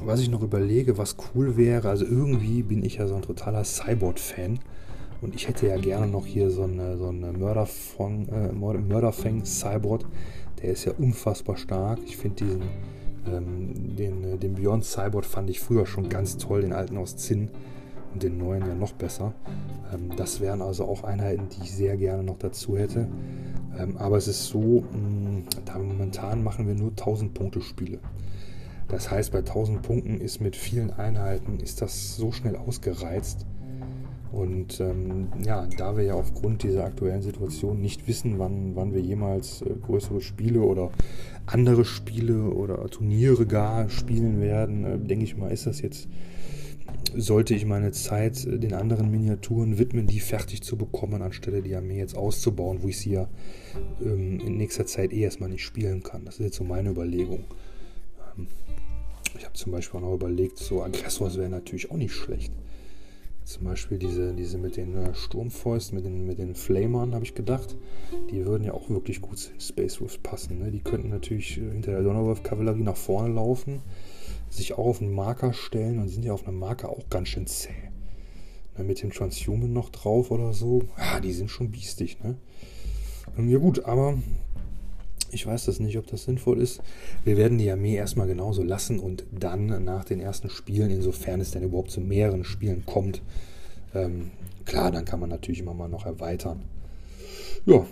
was ich noch überlege, was cool wäre, also irgendwie bin ich ja so ein totaler Cyborg-Fan und ich hätte ja gerne noch hier so eine, so eine Mörderfang, äh, Mörderfang Cyborg. Der ist ja unfassbar stark. Ich finde diesen, ähm, den, äh, den Beyond Cyborg fand ich früher schon ganz toll, den alten aus Zinn und den neuen ja noch besser. Ähm, das wären also auch Einheiten, die ich sehr gerne noch dazu hätte. Ähm, aber es ist so, mm, da momentan machen wir nur 1000 Punkte Spiele. Das heißt, bei 1000 Punkten ist mit vielen Einheiten ist das so schnell ausgereizt, und ähm, ja, da wir ja aufgrund dieser aktuellen Situation nicht wissen, wann, wann wir jemals äh, größere Spiele oder andere Spiele oder Turniere gar spielen werden, äh, denke ich mal, ist das jetzt, sollte ich meine Zeit äh, den anderen Miniaturen widmen, die fertig zu bekommen, anstelle die Armee jetzt auszubauen, wo ich sie ja ähm, in nächster Zeit eh erstmal nicht spielen kann. Das ist jetzt so meine Überlegung. Ähm, ich habe zum Beispiel auch noch überlegt, so Aggressors wäre natürlich auch nicht schlecht. Zum Beispiel diese, diese mit den äh, Sturmfäusten, mit den, mit den Flamern, habe ich gedacht. Die würden ja auch wirklich gut in Space Wolves passen. Ne? Die könnten natürlich äh, hinter der Donnerwolf-Kavallerie nach vorne laufen, sich auch auf einen Marker stellen und sind ja auf einem Marker auch ganz schön zäh. Ne? Mit dem Transhuman noch drauf oder so. Ja, die sind schon biestig. Ne? Ja gut, aber ich weiß das nicht, ob das sinnvoll ist. Wir werden die Armee erstmal genauso lassen und dann nach den ersten Spielen, insofern es denn überhaupt zu mehreren Spielen kommt, ähm, klar, dann kann man natürlich immer mal noch erweitern. Ja.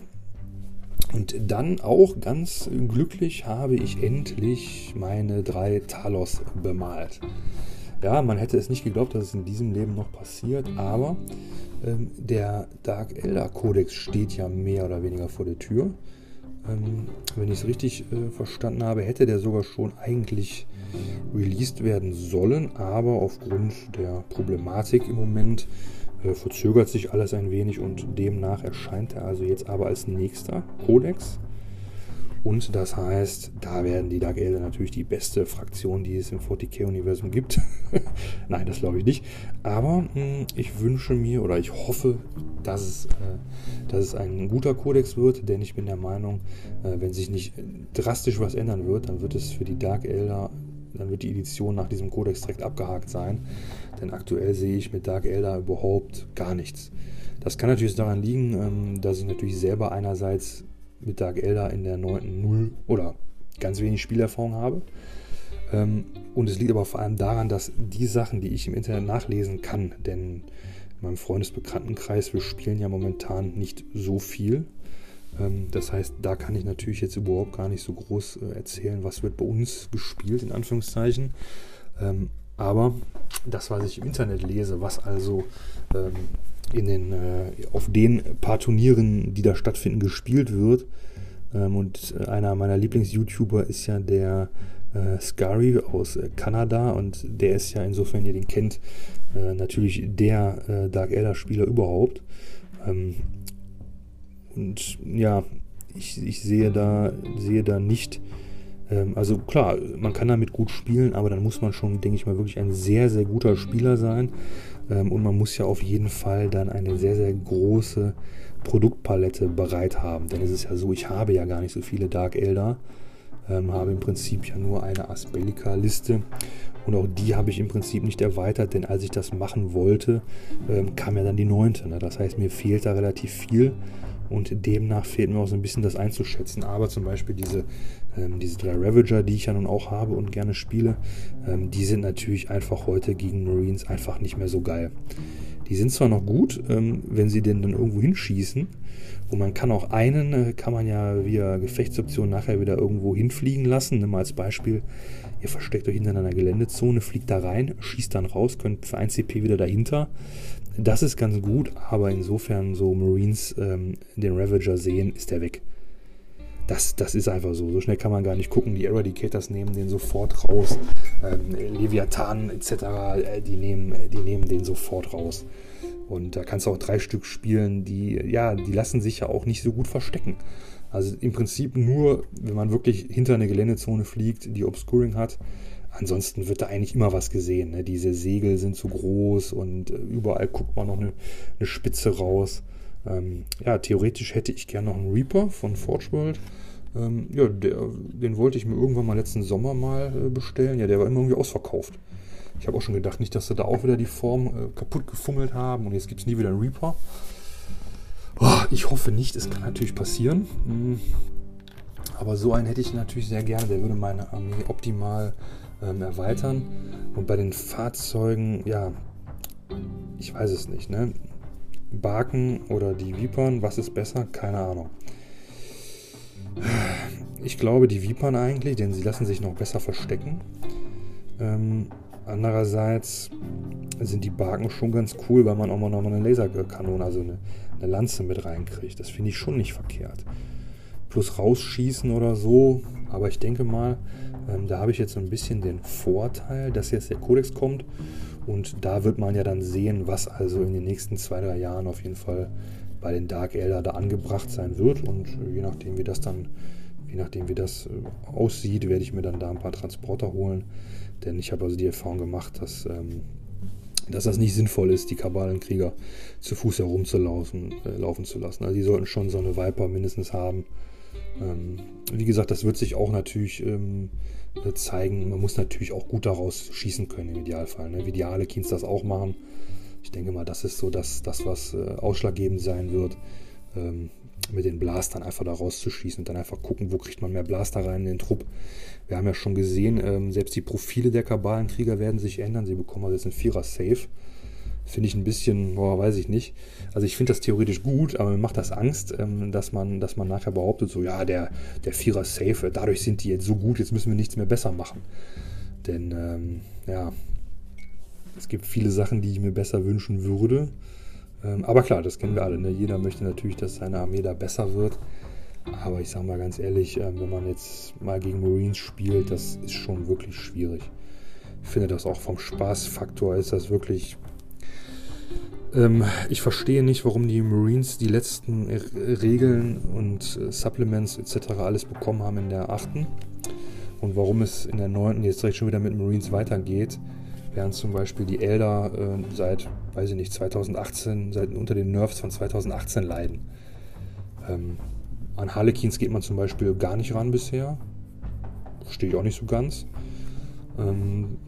Und dann auch ganz glücklich habe ich endlich meine drei Talos bemalt. Ja, man hätte es nicht geglaubt, dass es in diesem Leben noch passiert, aber ähm, der Dark Elder Codex steht ja mehr oder weniger vor der Tür. Ähm, wenn ich es richtig äh, verstanden habe, hätte der sogar schon eigentlich released werden sollen, aber aufgrund der Problematik im Moment verzögert sich alles ein wenig und demnach erscheint er also jetzt aber als nächster Codex. Und das heißt, da werden die Dark Elder natürlich die beste Fraktion, die es im 40k-Universum gibt. (laughs) Nein, das glaube ich nicht. Aber mh, hm, ich wünsche mir oder ich hoffe, dass es, äh, dass es ein guter Kodex wird, denn ich bin der Meinung, äh, wenn sich nicht drastisch was ändern wird, dann wird es für die Dark Elder, dann wird die Edition nach diesem Kodex direkt abgehakt sein. Denn aktuell sehe ich mit Dark Elder überhaupt gar nichts. Das kann natürlich daran liegen, ähm, dass ich natürlich selber einerseits mit Dark Elder in der 9. Null oder ganz wenig Spielerfahrung habe. Ähm, und es liegt aber vor allem daran, dass die Sachen, die ich im Internet nachlesen kann, denn in meinem Freundesbekanntenkreis, wir spielen ja momentan nicht so viel. Ähm, das heißt, da kann ich natürlich jetzt überhaupt gar nicht so groß äh, erzählen, was wird bei uns gespielt, in Anführungszeichen. Ähm, aber das, was ich im Internet lese, was also in den, äh, auf den paar Turnieren, die da stattfinden, gespielt wird. Ähm, und einer meiner Lieblings-YouTuber ist ja der äh, Scary aus äh, Kanada und der ist ja, insofern ihr den kennt, äh, natürlich der äh, Dark Elder-Spieler überhaupt. Ähm, und ja, ich, ich sehe da, sehe da nicht, ähm, also klar, man kann damit gut spielen, aber dann muss man schon, denke ich mal, wirklich ein sehr, sehr guter Spieler sein. Ähm, und man muss ja auf jeden Fall dann eine sehr, sehr große Produktpalette bereit haben. Denn es ist ja so, ich habe ja gar nicht so viele Dark Elder, ähm, habe im Prinzip ja nur eine Aspellica-Liste. Und auch die habe ich im Prinzip nicht erweitert, denn als ich das machen wollte, ähm, kam ja dann die neunte. Ne? Das heißt, mir fehlt da relativ viel und demnach fehlt mir auch so ein bisschen das einzuschätzen. Aber zum Beispiel diese, ähm, diese drei Ravager, die ich ja nun auch habe und gerne spiele, ähm, die sind natürlich einfach heute gegen Marines einfach nicht mehr so geil. Die sind zwar noch gut, ähm, wenn sie den dann irgendwo hinschießen. Und man kann auch einen, äh, kann man ja via Gefechtsoption nachher wieder irgendwo hinfliegen lassen. Nimm mal als Beispiel, ihr versteckt euch hinter einer Geländezone, fliegt da rein, schießt dann raus, könnt für 1 CP wieder dahinter. Das ist ganz gut, aber insofern so Marines ähm, den Ravager sehen, ist der weg. Das, das ist einfach so. So schnell kann man gar nicht gucken. Die Eradicators nehmen den sofort raus. Ähm, Leviathan etc., äh, die, nehmen, die nehmen den sofort raus. Und da kannst du auch drei Stück spielen, die, ja, die lassen sich ja auch nicht so gut verstecken. Also im Prinzip nur, wenn man wirklich hinter eine Geländezone fliegt, die Obscuring hat. Ansonsten wird da eigentlich immer was gesehen. Ne? Diese Segel sind zu groß und äh, überall guckt man noch eine, eine Spitze raus. Ähm, ja, theoretisch hätte ich gerne noch einen Reaper von Forge World. Ähm, ja, der, den wollte ich mir irgendwann mal letzten Sommer mal äh, bestellen. Ja, der war immer irgendwie ausverkauft. Ich habe auch schon gedacht, nicht, dass sie da auch wieder die Form äh, kaputt gefummelt haben und jetzt gibt es nie wieder einen Reaper. Oh, ich hoffe nicht, es kann natürlich passieren. Hm. Aber so einen hätte ich natürlich sehr gerne. Der würde meine Armee optimal ähm, erweitern. Und bei den Fahrzeugen, ja, ich weiß es nicht. Ne? Barken oder die Vipern, was ist besser? Keine Ahnung. Ich glaube die Vipern eigentlich, denn sie lassen sich noch besser verstecken. Ähm, andererseits sind die Barken schon ganz cool, weil man auch mal noch eine Laserkanone, also eine, eine Lanze mit reinkriegt. Das finde ich schon nicht verkehrt. Plus rausschießen oder so. Aber ich denke mal, ähm, da habe ich jetzt so ein bisschen den Vorteil, dass jetzt der Codex kommt und da wird man ja dann sehen, was also in den nächsten zwei, drei Jahren auf jeden Fall bei den Dark Elder da angebracht sein wird. Und je nachdem, wie das dann, je nachdem, wie das äh, aussieht, werde ich mir dann da ein paar Transporter holen. Denn ich habe also die Erfahrung gemacht, dass, ähm, dass das nicht sinnvoll ist, die Kabalenkrieger zu Fuß herumzulaufen äh, laufen zu lassen. Also die sollten schon so eine Viper mindestens haben. Ähm, wie gesagt, das wird sich auch natürlich ähm, äh, zeigen. Man muss natürlich auch gut daraus schießen können im Idealfall, ne? wie die Harlequins das auch machen. Ich denke mal, das ist so das, das was äh, ausschlaggebend sein wird, ähm, mit den Blastern einfach da rauszuschießen und dann einfach gucken, wo kriegt man mehr Blaster rein in den Trupp. Wir haben ja schon gesehen, ähm, selbst die Profile der Kabalenkrieger werden sich ändern. Sie bekommen also jetzt einen Vierer-Safe. Finde ich ein bisschen, boah, weiß ich nicht. Also ich finde das theoretisch gut, aber mir macht das Angst, ähm, dass, man, dass man nachher behauptet, so ja, der, der Vierer safe, dadurch sind die jetzt so gut, jetzt müssen wir nichts mehr besser machen. Denn ähm, ja, es gibt viele Sachen, die ich mir besser wünschen würde. Ähm, aber klar, das kennen wir alle. Ne? Jeder möchte natürlich, dass seine Armee da besser wird. Aber ich sage mal ganz ehrlich, ähm, wenn man jetzt mal gegen Marines spielt, das ist schon wirklich schwierig. Ich finde das auch vom Spaßfaktor ist das wirklich ähm, ich verstehe nicht, warum die Marines die letzten Regeln und äh, Supplements etc. alles bekommen haben in der 8. Und warum es in der 9. jetzt direkt schon wieder mit Marines weitergeht, während zum Beispiel die Elder äh, seit, weiß ich nicht, 2018, seit unter den Nerfs von 2018 leiden. Ähm, an Harlequins geht man zum Beispiel gar nicht ran bisher. Verstehe ich auch nicht so ganz. Ähm,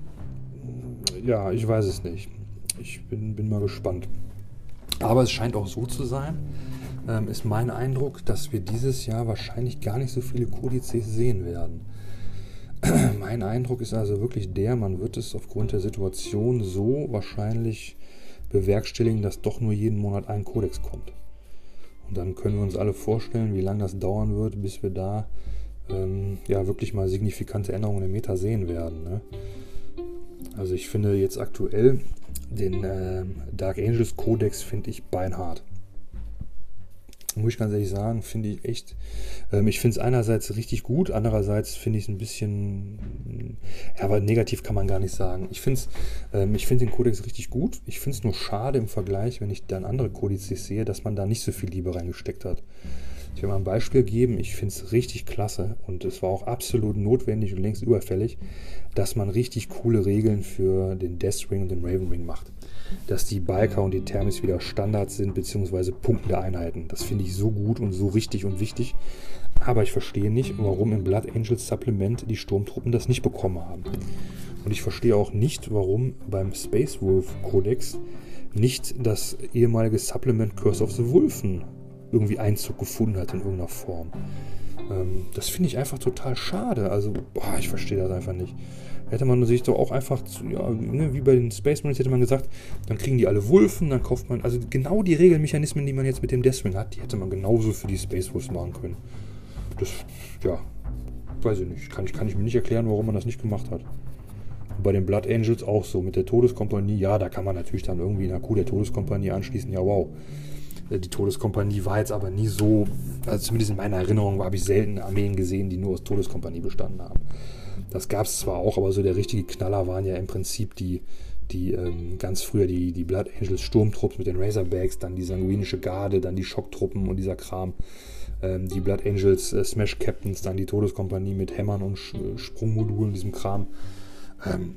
ja, ich weiß es nicht. Ich bin, bin mal gespannt. Aber es scheint auch so zu sein, ähm, ist mein Eindruck, dass wir dieses Jahr wahrscheinlich gar nicht so viele Kodizes sehen werden. (clears throat) mein Eindruck ist also wirklich der, man wird es aufgrund der Situation so wahrscheinlich bewerkstelligen, dass doch nur jeden Monat ein Kodex kommt. Und dann können wir uns alle vorstellen, wie lange das dauern wird, bis wir da ähm, ja wirklich mal signifikante Änderungen im Meta sehen werden. Ne? Also ich finde jetzt aktuell den äh, Dark Angels Codex finde ich beinhart. Muss ich ganz ehrlich sagen, finde ich echt. Ähm, ich finde es einerseits richtig gut, andererseits finde ich es ein bisschen. Ja, aber negativ kann man gar nicht sagen. Ich finde ähm, find den Codex richtig gut. Ich finde es nur schade im Vergleich, wenn ich dann andere Kodizes sehe, dass man da nicht so viel Liebe reingesteckt hat. Ich will mal ein Beispiel geben. Ich finde es richtig klasse und es war auch absolut notwendig und längst überfällig, dass man richtig coole Regeln für den Deathring und den Raven Ring macht. Dass die Biker und die Thermis wieder Standards sind, beziehungsweise punktende Einheiten. Das finde ich so gut und so richtig und wichtig. Aber ich verstehe nicht, warum im Blood Angels Supplement die Sturmtruppen das nicht bekommen haben. Und ich verstehe auch nicht, warum beim Space Wolf Codex nicht das ehemalige Supplement Curse of the Wolfen irgendwie Einzug gefunden hat in irgendeiner Form. Ähm, das finde ich einfach total schade. Also, boah, ich verstehe das einfach nicht. Hätte man sich doch auch einfach, zu, ja, ne, wie bei den Space Marines hätte man gesagt, dann kriegen die alle Wulfen, dann kauft man, also genau die Regelmechanismen, die man jetzt mit dem Deathwing hat, die hätte man genauso für die Space Wolves machen können. Das, ja, weiß ich nicht. Kann ich, kann ich mir nicht erklären, warum man das nicht gemacht hat. Und bei den Blood Angels auch so. Mit der Todeskompanie, ja, da kann man natürlich dann irgendwie in der Kuh der Todeskompanie anschließen. Ja, wow. Äh, die Todeskompanie war jetzt aber nie so, also zumindest in meiner Erinnerung habe ich selten Armeen gesehen, die nur aus Todeskompanie bestanden haben. Das gab es zwar auch, aber so der richtige Knaller waren ja im Prinzip die, die ähm, ganz früher die, die Blood Angels Sturmtrupps mit den Razorbacks, dann die sanguinische Garde, dann die Schocktruppen und dieser Kram. Ähm, die Blood Angels äh, Smash Captains, dann die Todeskompanie mit Hämmern und Sch Sprungmodulen, diesem Kram. Ähm,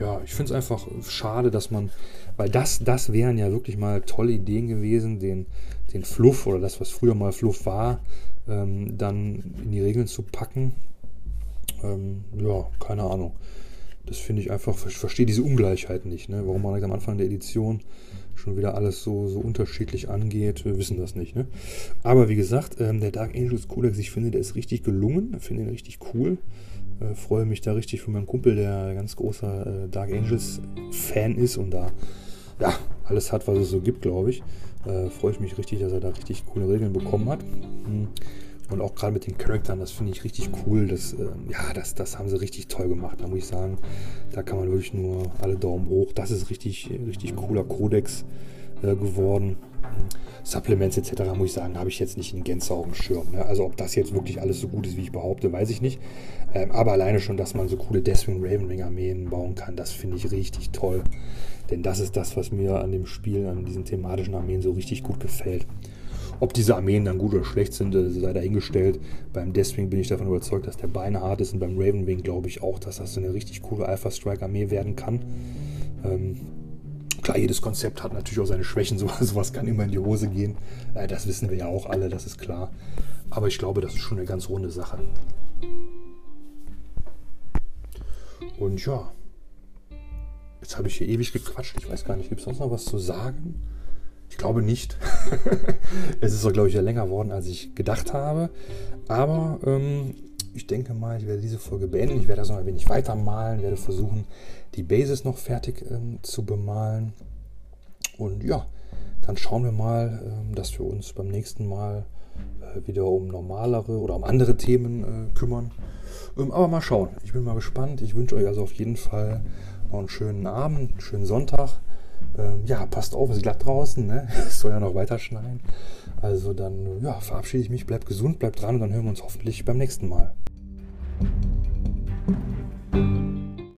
ja, ich finde es einfach schade, dass man, weil das, das wären ja wirklich mal tolle Ideen gewesen, den, den Fluff oder das, was früher mal Fluff war, ähm, dann in die Regeln zu packen. Ähm, ja, keine Ahnung. Das finde ich einfach, ich verstehe diese Ungleichheit nicht, ne? warum man am Anfang der Edition schon wieder alles so, so unterschiedlich angeht. Wir wissen das nicht. Ne? Aber wie gesagt, ähm, der Dark Angels Codex, ich finde, der ist richtig gelungen. Ich finde ihn richtig cool. Äh, freue mich da richtig für meinen Kumpel, der ganz großer äh, Dark Angels Fan ist und da ja, alles hat, was es so gibt, glaube ich. Äh, freue ich mich richtig, dass er da richtig coole Regeln bekommen hat. Mhm. Und auch gerade mit den Charakteren, das finde ich richtig cool. Das, äh, ja, das, das haben sie richtig toll gemacht. Da muss ich sagen, da kann man wirklich nur alle Daumen hoch. Das ist richtig, richtig cooler Kodex äh, geworden. Supplements etc., muss ich sagen, habe ich jetzt nicht in Gänze auf dem Schirm. Ne? Also ob das jetzt wirklich alles so gut ist, wie ich behaupte, weiß ich nicht. Ähm, aber alleine schon, dass man so coole Deathwing Ravenwing Armeen bauen kann, das finde ich richtig toll. Denn das ist das, was mir an dem Spiel, an diesen thematischen Armeen so richtig gut gefällt. Ob diese Armeen dann gut oder schlecht sind, äh, sei dahingestellt. Beim Deathwing bin ich davon überzeugt, dass der Beine hart ist und beim Ravenwing glaube ich auch, dass das so eine richtig coole Alpha Strike Armee werden kann. Ähm, klar, jedes Konzept hat natürlich auch seine Schwächen, (laughs) so, sowas kann immer in die Hose gehen. Äh, das wissen wir ja auch alle, das ist klar. Aber ich glaube, das ist schon eine ganz runde Sache. Und ja, jetzt habe ich hier ewig gequatscht. Ich weiß gar nicht, gibt es sonst noch was zu sagen? Ich glaube nicht. (laughs) es ist doch, glaube ich, ja länger worden, als ich gedacht habe. Aber ähm, ich denke mal, ich werde diese Folge beenden. Ich werde das noch ein wenig weitermalen, werde versuchen, die Basis noch fertig ähm, zu bemalen. Und ja, dann schauen wir mal, ähm, dass wir uns beim nächsten Mal äh, wieder um normalere oder um andere Themen äh, kümmern. Ähm, aber mal schauen. Ich bin mal gespannt. Ich wünsche euch also auf jeden Fall noch einen schönen Abend, einen schönen Sonntag. Ähm, ja, passt auf, es ist glatt draußen, ne? (laughs) es soll ja noch weiter schneien. Also dann ja, verabschiede ich mich, bleibt gesund, bleibt dran und dann hören wir uns hoffentlich beim nächsten Mal.